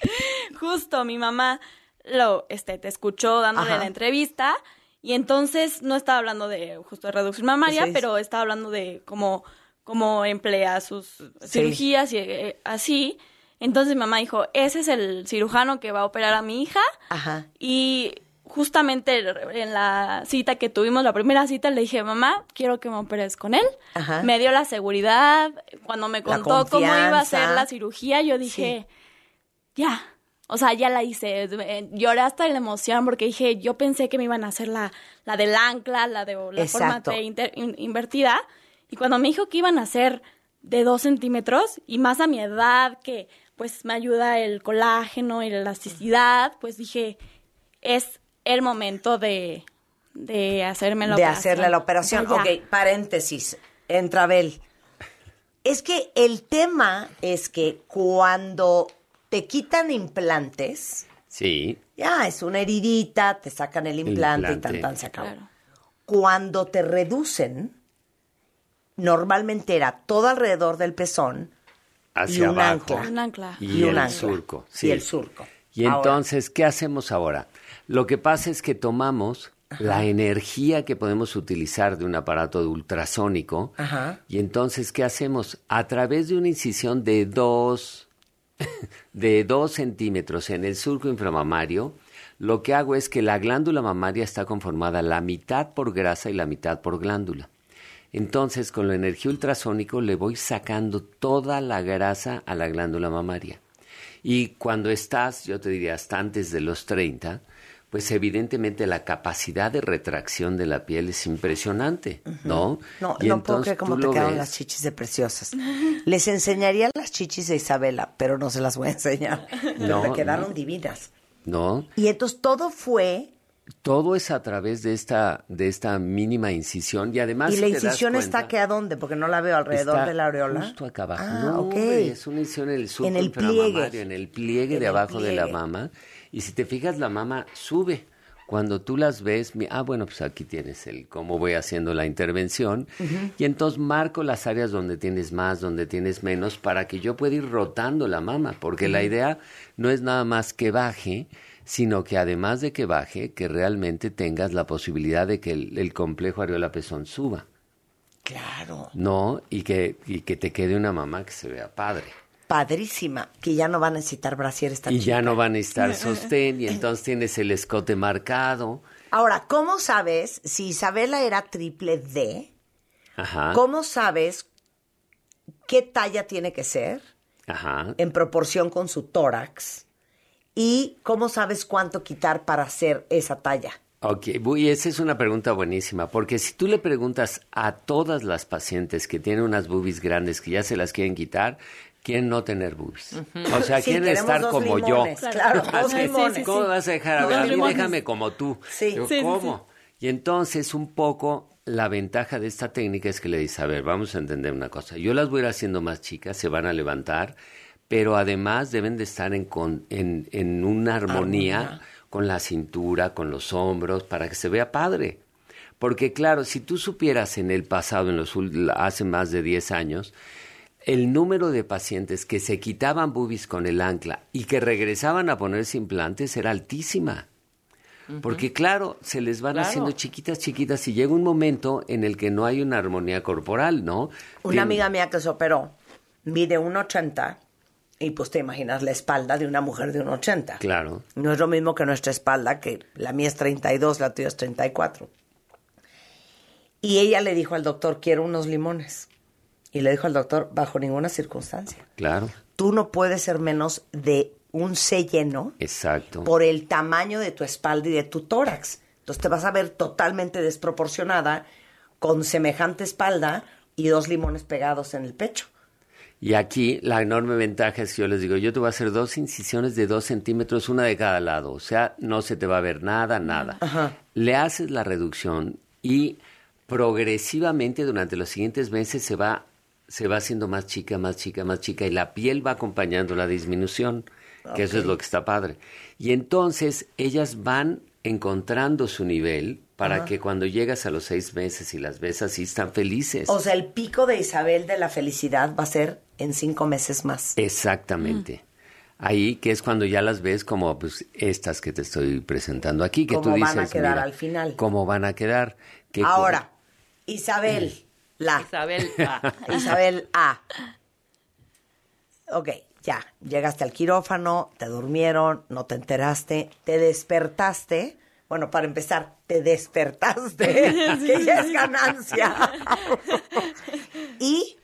Justo, mi mamá lo, este, te escuchó dándole Ajá. la entrevista y entonces no estaba hablando de justo de reducción mamaria, pero estaba hablando de cómo, cómo emplea sus cirugías y eh, así. Entonces mi mamá dijo, ese es el cirujano que va a operar a mi hija Ajá. y justamente en la cita que tuvimos, la primera cita, le dije, mamá, quiero que me operes con él. Ajá. Me dio la seguridad. Cuando me contó cómo iba a ser la cirugía, yo dije, ya. O sea, ya la hice. Eh, Lloré hasta la emoción porque dije, yo pensé que me iban a hacer la, la del ancla, la de la forma Exacto. T inter- in- invertida. Y cuando me dijo que iban a ser de dos centímetros y más a mi edad, que pues me ayuda el colágeno y la elasticidad, pues dije, es el momento de, de hacerme la de operación. hacerle la operación. O sea, ya. Ok, paréntesis. Entra Abel. Es que el tema es que cuando te quitan implantes, Sí, ya es una heridita, te sacan el implante, y implante. tan tan se acabó. Cuando te reducen, normalmente era todo alrededor del pezón hacia y un abajo. ancla. Un ancla. Y, Y un el ancla. surco. Y sí. el surco. Y Ahora. entonces, ¿qué hacemos ahora? Lo que pasa es que tomamos la energía que podemos utilizar de un aparato de ultrasónico Ajá. y entonces, ¿qué hacemos? A través de una incisión de dos, de dos centímetros en el surco inframamario, lo que hago es que la glándula mamaria está conformada la mitad por grasa y la mitad por glándula. Entonces, con la energía ultrasónico le voy sacando toda la grasa a la glándula mamaria. Y cuando estás, yo te diría, hasta antes de los 30, pues evidentemente la capacidad de retracción de la piel es impresionante, ¿no? No, Y no puedo creer cómo te quedaron ves. las chichis de preciosas. Les enseñaría las chichis de Isabela, pero no se las voy a enseñar. No, me quedaron no. divinas. ¿No? Y entonces todo fue, Todo es a través de esta, de esta mínima incisión y además y si la incisión está que a dónde, porque no la veo alrededor está de la areola. Justo acá abajo. Ah, no, ok. hombre, es una incisión en el En el pliegue. en el pliegue En de el abajo de la mama. Y si te fijas, la mama sube. Cuando tú las ves, mi- ah, bueno, pues aquí tienes el cómo voy haciendo la intervención. Y entonces marco las áreas donde tienes más, donde tienes menos, para que yo pueda ir rotando la mama. Porque la idea no es nada más que baje, sino que además de que baje, que realmente tengas la posibilidad de que el, el complejo areola-pezón suba. Claro. No, y que, y que te quede una mamá que se vea padre. Padrísima, que ya no va a necesitar brasier esta Y chica. ya no van a necesitar sostén, y entonces tienes el escote marcado. Ahora, ¿cómo sabes si Isabela era triple D? Ajá. ¿Cómo sabes qué talla tiene que ser Ajá. en proporción con su tórax? ¿Y cómo sabes cuánto quitar para hacer esa talla? Ok, y esa es una pregunta buenísima, porque si tú le preguntas a todas las pacientes que tienen unas boobies grandes que ya se las quieren quitar, quieren no tener boobies. O sea, Sí, queremos estar como limones, yo. claro, dos limones. ¿Cómo vas a dejar a ver? A mí déjame como tú. Sí. Yo, ¿cómo? Y entonces un poco la ventaja de esta técnica es que le dices, a ver, vamos a entender una cosa. Yo las voy a ir haciendo más chicas, se van a levantar, pero además deben de estar en, con- en, en una armonía, Armonía. con la cintura, con los hombros, para que se vea padre. Porque claro, si tú supieras en el pasado, en los hace más de 10 años, el número de pacientes que se quitaban boobies con el ancla y que regresaban a ponerse implantes era altísima. Porque claro, se les van Claro. haciendo chiquitas, chiquitas y llega un momento en el que no hay una armonía corporal, ¿no? Una Tien- amiga mía que se operó mide 1,80 y pues te imaginas la espalda de una mujer de 1,80. Claro. No es lo mismo que nuestra espalda, que la mía es 32, la tuya es 34. Y ella le dijo al doctor, quiero unos limones. Y le dijo al doctor, bajo ninguna circunstancia. Claro. Tú no puedes ser menos de un C lleno Exacto. por el tamaño de tu espalda y de tu tórax. Entonces te vas a ver totalmente desproporcionada con semejante espalda y dos limones pegados en el pecho. Y aquí la enorme ventaja es que yo les digo, yo te voy a hacer dos incisiones de dos centímetros, una de cada lado. O sea, no se te va a ver nada, nada. Le haces la reducción y progresivamente durante los siguientes meses se va, se va haciendo más chica, más chica, más chica y la piel va acompañando la disminución, que eso es lo que está padre. Y entonces ellas van encontrando su nivel para Ajá. que cuando llegas a los seis meses y las ves así, están felices. O sea, el pico de Isabel de la felicidad va a ser en cinco meses más. Exactamente. Ahí que es cuando ya las ves como pues estas que te estoy presentando aquí, que tú Cómo dices, van a quedar mira, al final. cómo van a quedar. Que Ahora, Isabel, la. Isabel A. Isabel A. Ok, ya, llegaste al quirófano, te durmieron, no te enteraste, te despertaste. Bueno, para empezar, te despertaste, que ya es ganancia. y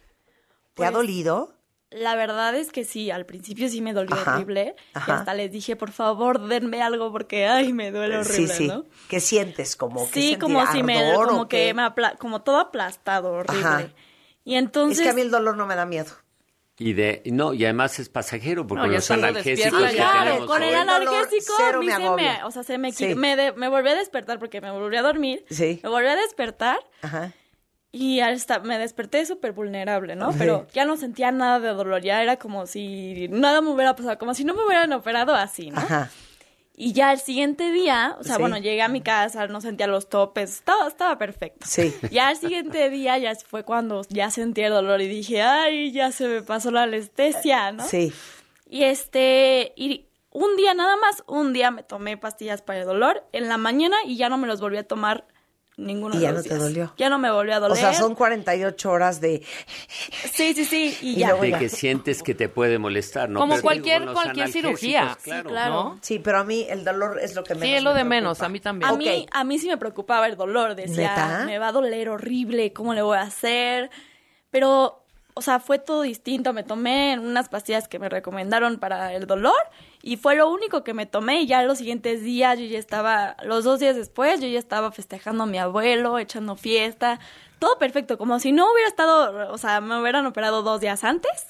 te ha Pues, dolido. La verdad es que sí, al principio sí me dolió Ajá, horrible. Y ajá. hasta les dije, por favor, denme algo porque, ay, me duele horrible, sí, sí. ¿no? ¿Qué sientes? Como que Sí, como si me, como qué? que me apla- como todo aplastado, horrible. Ajá. Y entonces... Es que a mí el dolor no me da miedo. Y de no, y además es pasajero porque No, los analgésicos que tenemos con el hoy- analgésico cero a mí me se agobia. me, o sea, se me, Sí. me, de- me volví a despertar porque me volví a dormir. Sí. Me volví a despertar Ajá. Y hasta me desperté súper vulnerable, ¿no? Sí. Pero ya no sentía nada de dolor, ya era como si nada me hubiera pasado, como si no me hubieran operado así, ¿no? Ajá. Y ya el siguiente día, o sea, Sí. bueno, llegué a mi casa, no sentía los topes, estaba, estaba perfecto. Sí. Ya el siguiente día ya fue cuando ya sentí el dolor y dije, ay, ya se me pasó la anestesia, ¿no? Sí. Y este, y un día nada más, un día me tomé pastillas para el dolor en la mañana y ya no me los volví a tomar ninguno ¿Y de ya los no te dolió? Ya no me volvió a doler. O sea, son 48 horas de... Sí, sí, sí, y Y ya. de que sientes que te puede molestar, ¿no? Como Pero cualquier- cualquier cirugía. Sí, Claro. claro. ¿no? Sí, pero a mí el dolor es lo que menos Sí, es lo me de menos, a mí también. A mí, a mí sí me preocupaba el dolor, decía, ¿Neta? me va a doler horrible, ¿cómo le voy a hacer? Pero, o sea, fue todo distinto, me tomé unas pastillas que me recomendaron para el dolor y fue lo único que me tomé y ya los siguientes días yo ya estaba, los dos días después yo ya estaba festejando a mi abuelo, echando fiesta, todo perfecto, como si no hubiera estado, o sea, me hubieran operado dos días antes.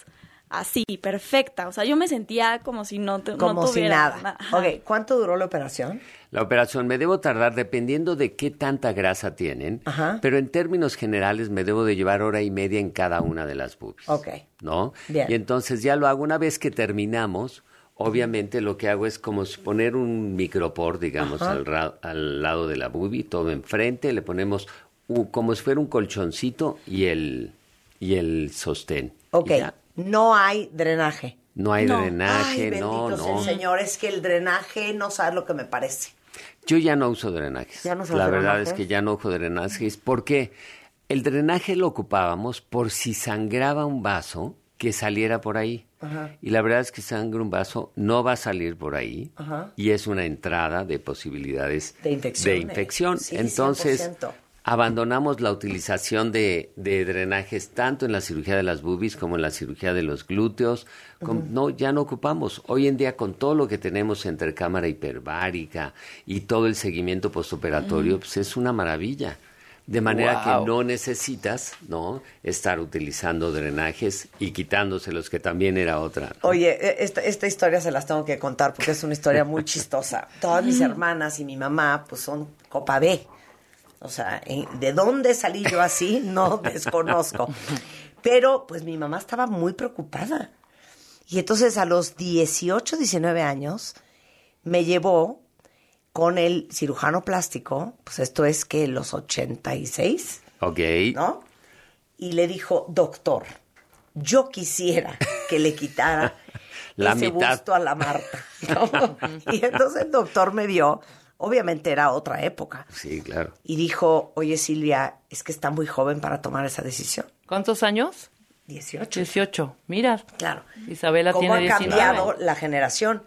Así, perfecta. O sea, yo me sentía como si no, Como si tuviera nada. Ajá. Ok, ¿cuánto duró la operación? La operación me debo tardar dependiendo de qué tanta grasa tienen, Ajá. pero en términos generales me debo de llevar hora y media en cada una de las boobies. Ok. ¿No? Bien. Y entonces ya lo hago una vez que terminamos. Obviamente lo que hago es como si poner un micropor, digamos, al, ra- al lado de la boobie, todo enfrente, le ponemos u- como si fuera un colchoncito y el, y el sostén. Ok, no hay drenaje. No hay No. drenaje, Ay, no, no. el Señor, es que el drenaje no sabes lo que me parece. Yo ya no uso drenajes. ¿Ya no La verdad es que ya no uso drenajes porque el drenaje lo ocupábamos por si sangraba un vaso que saliera por ahí. Ajá. Y la verdad es que sangra un vaso no va a salir por ahí Ajá. y es una entrada de posibilidades De infecciones. infección. Sí, Entonces, 100%. abandonamos la utilización de, de drenajes tanto en la cirugía de las boobies como en la cirugía de los glúteos. Con- No, ya no ocupamos. Hoy en día con todo lo que tenemos entre cámara hiperbárica y todo el seguimiento postoperatorio, pues es una maravilla. De manera Wow. que no necesitas, ¿no? Estar utilizando drenajes y quitándoselos, que también era otra. ¿no? Oye, e- esta, esta historia se las tengo que contar porque es una historia muy chistosa. Todas mis hermanas y mi mamá, pues son copa B. O sea, eh, ¿de dónde salí yo así? No desconozco. Pero, pues mi mamá estaba muy preocupada. Y entonces a los 18, 19 años, me llevó con el cirujano plástico, pues esto es que los 86, Ok. ¿no? Y le dijo, doctor, yo quisiera que le quitara La ese mitad. busto a la Marta. ¿no? y entonces el doctor me vio, obviamente era otra época, Sí, claro. y dijo, oye Silvia, es que está muy joven para tomar esa decisión. ¿Cuántos años? 18. 18. Mira. Claro. Isabela ¿Cómo tiene ha 19. cambiado la generación?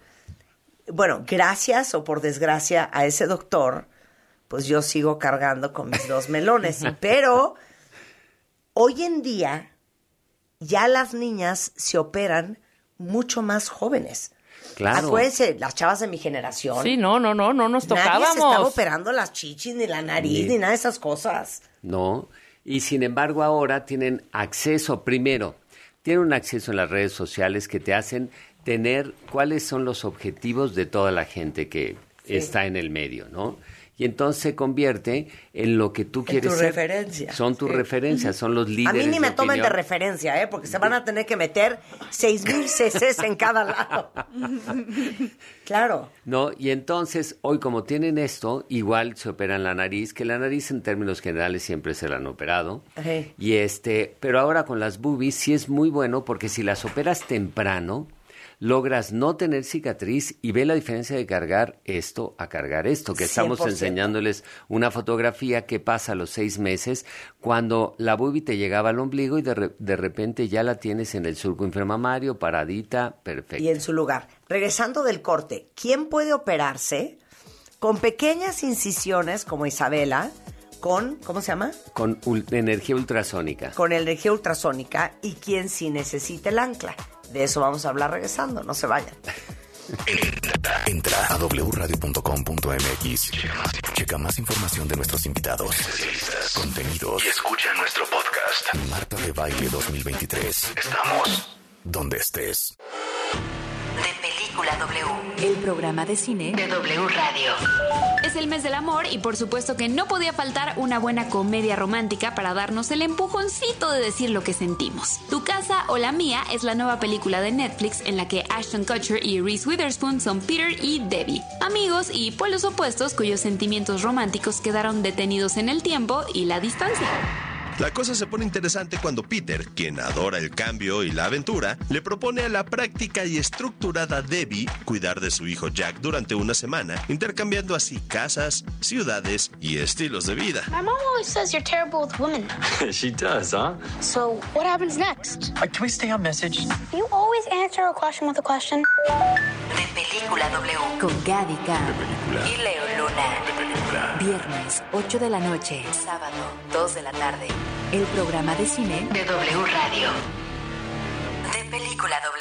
Bueno, gracias o por desgracia a ese doctor, pues yo sigo cargando con mis dos melones. Pero hoy en día ya las niñas se operan mucho más jóvenes. Claro. Acuérdense, las chavas de mi generación. Sí, no, no, no, no nos Nadie se estaba tocábamos. operando las chichis, ni la nariz, Ni- ni nada de esas cosas. ¿no? Y sin embargo ahora tienen acceso, primero, tienen un acceso en las redes sociales que te hacen tener cuáles son los objetivos de toda la gente que está en el medio, ¿no? Y entonces se convierte en lo que tú quieres tu ser. referencia. Son tus Sí. referencias, son los A líderes mí ni me de tomen de referencia, ¿eh? Porque se van a tener que meter 6.000 cc's en cada lado. claro. No, y entonces hoy como tienen esto, igual se operan la nariz, que la nariz en términos generales siempre se la han operado. Y este, pero ahora con las boobies sí es muy bueno porque si las operas temprano, logras no tener cicatriz y ve la diferencia de cargar esto a cargar esto, que estamos 100%. enseñándoles una fotografía que pasa a los seis meses cuando la boobie te llegaba al ombligo y de, re- de repente ya la tienes en el surco inframamario, paradita, perfecto. Y en su lugar. Regresando del corte, ¿quién puede operarse con pequeñas incisiones como Isabela, con, ¿cómo se llama? Con ul- energía ultrasónica. Con energía ultrasónica y quién sí necesita el ancla? De eso vamos a hablar regresando, no se vayan. Entra a wradio.com.mx. Checa más información de nuestros invitados, contenidos y escucha nuestro podcast. Marta de Baile 2023. Estamos donde estés. Película W. El programa de cine De W Radio. Es el mes del amor y por supuesto que no podía faltar una buena comedia romántica para darnos el empujoncito de decir lo que sentimos. Tu casa o la mía es la nueva película de Netflix en la que Ashton Kutcher y Reese Witherspoon son Peter y Debbie, amigos y pueblos opuestos cuyos sentimientos románticos quedaron detenidos en el tiempo y la distancia. La cosa se pone interesante cuando Peter, quien adora el cambio y la aventura, le propone a la práctica y estructurada Debbie cuidar de su hijo Jack durante una semana, intercambiando así casas, ciudades y estilos de vida. My mom always says you're terrible with women. she does, huh? So what happens next? Uh, can we stay on message? You always answer a question with a question. De Película W. Con Gaby. Y Leo Luna. Viernes, 8 de la noche. Sábado, 2 de la tarde. El programa de cine De W Radio. De Película W.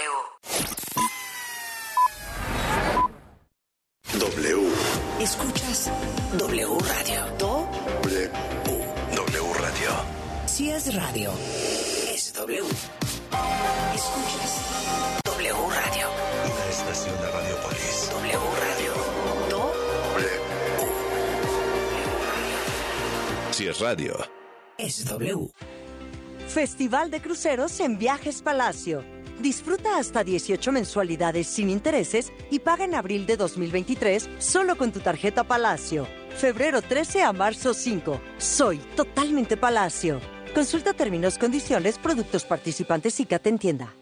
radio. es W. Festival de Cruceros en Viajes Palacio. Disfruta hasta 18 mensualidades sin intereses y paga en abril de 2023 solo con tu tarjeta Palacio. Febrero 13 a marzo 5. Soy totalmente Palacio. Consulta términos, condiciones, productos participantes y que te entienda.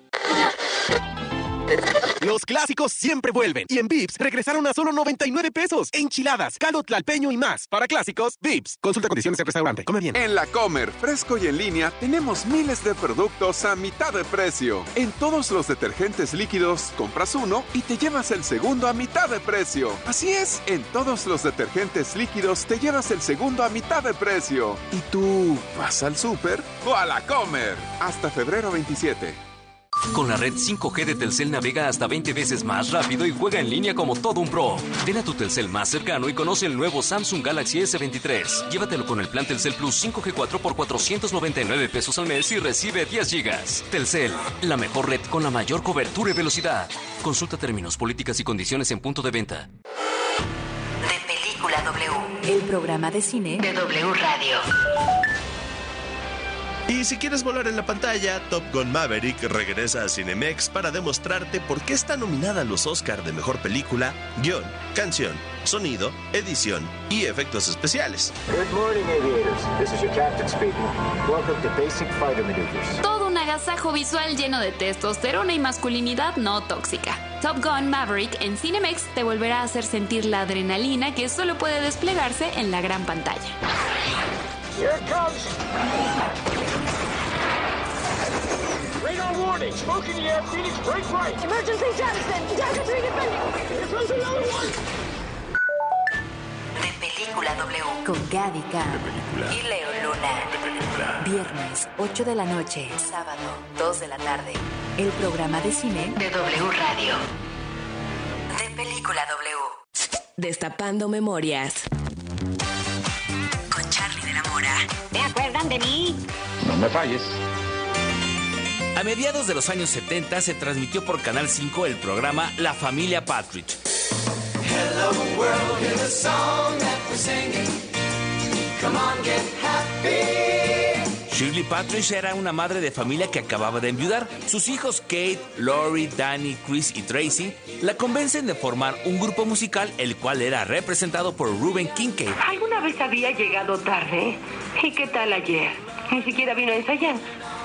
Los clásicos siempre vuelven. Y en Vips regresaron a solo 99 pesos. Enchiladas, caldo tlalpeño y más. Para clásicos, Vips. Consulta condiciones en restaurante. Come bien. En la Comer, fresco y en línea, tenemos miles de productos a mitad de precio. En todos los detergentes líquidos, compras uno y te llevas el segundo a mitad de precio. Así es, en todos los detergentes líquidos te llevas el segundo a mitad de precio. ¿Y tú vas al súper o a la Comer? Hasta febrero 27. Con la red 5G de Telcel navega hasta 20 veces más rápido y juega en línea como todo un pro. Ven a tu Telcel más cercano y conoce el nuevo Samsung Galaxy S23. Llévatelo con el plan Telcel Plus 5G4 por 499 pesos al mes y recibe 10 gigas. Telcel, la mejor red con la mayor cobertura y velocidad. Consulta términos, políticas y condiciones en punto de venta. De Película W. El programa de cine De W Radio. Y si quieres volar en la pantalla, Top Gun Maverick regresa a Cinemex para demostrarte por qué está nominada a los Oscar de Mejor Película, Guión, Canción, Sonido, Edición y Efectos Especiales. Good morning, aviators. This is your captain speaking. Welcome to Basic Fighter Maneuvers. Todo un agasajo visual lleno de testosterona y masculinidad no tóxica. Top Gun Maverick en Cinemex te volverá a hacer sentir la adrenalina que solo puede desplegarse en la gran pantalla. Here comes. Warning. Smoke in the air. Phoenix, break right. Emergency. Delta 3 defending. Here comes another one. De Película W. con Gaby Cam. Y Leo Luna. Viernes, 8 de la noche. Sábado, 2 de la tarde. El programa de cine De W Radio. De Película W. Destapando memorias. Con Charlie de la Mora. ¿Se acuerdan de mí? No me falles. A mediados de los años 70 se transmitió por Canal 5 el programa La Familia Partridge. Hello world, hear the song that we're singing. Come on, get happy. Shirley Partridge era una madre de familia que acababa de enviudar. Sus hijos Kate, Lori, Danny, Chris y Tracy la convencen de formar un grupo musical el cual era representado por Ruben Kincaid. ¿Alguna vez había llegado tarde? ¿Y qué tal ayer? Ni siquiera vino a ensayar.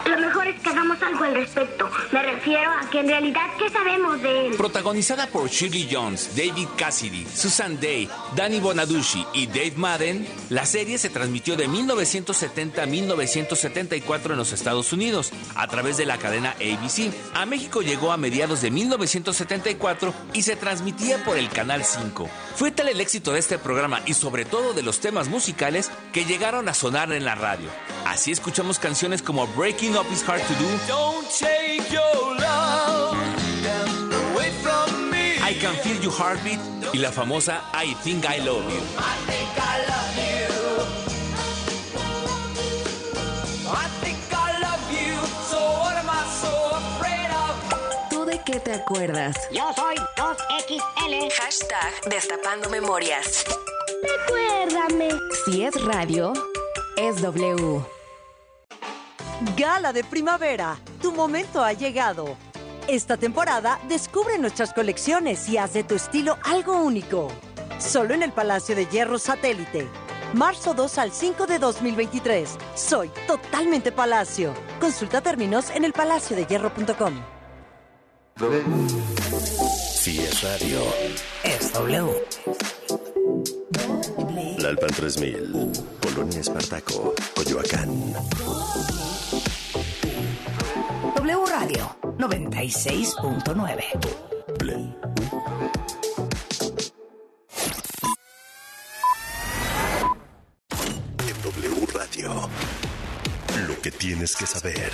Lo mejor es que hagamos algo al respecto. Me refiero a que en realidad, ¿qué sabemos de él? Protagonizada por Shirley Jones, David Cassidy, Susan Day, Danny Bonaducci y Dave Madden, la serie se transmitió de 1970 a 1974 en los Estados Unidos a través de la cadena ABC. A México llegó a mediados de 1974 y se transmitía por el Canal 5. Fue tal el éxito de este programa y sobre todo de los temas musicales que llegaron a sonar en la radio. Así escuchamos canciones como Breaking Up Is Hard to Do, Don't take your love away from me. I Can Feel Your Heartbeat y la famosa I Think I Love You. I think I love you. I think I love you. So what am I so afraid of? ¿Tú de qué te acuerdas? Yo soy 2XL. Hashtag Destapando memorias. Recuérdame. Si es radio, es W. Gala de primavera, tu momento ha llegado. Esta temporada descubre nuestras colecciones y haz de tu estilo algo único. Solo en el Palacio de Hierro Satélite. marzo 2 al 5 de 2023. Soy totalmente Palacio. Consulta términos en el elpalaciodehierro.com. Si es radio, Es W. Lalpan 3000, Colonia Espartaco, Coyoacán. Radio 96.9. En W Radio, lo que tienes que saber.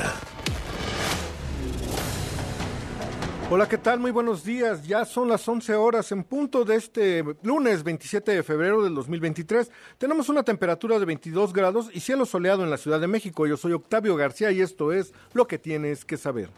Hola, ¿qué tal? Muy buenos días. Ya son las 11 horas en punto de este lunes 27 de febrero del 2023. Tenemos una temperatura de 22 grados y cielo soleado en la Ciudad de México. Yo soy Octavio García y esto es lo que tienes que saber.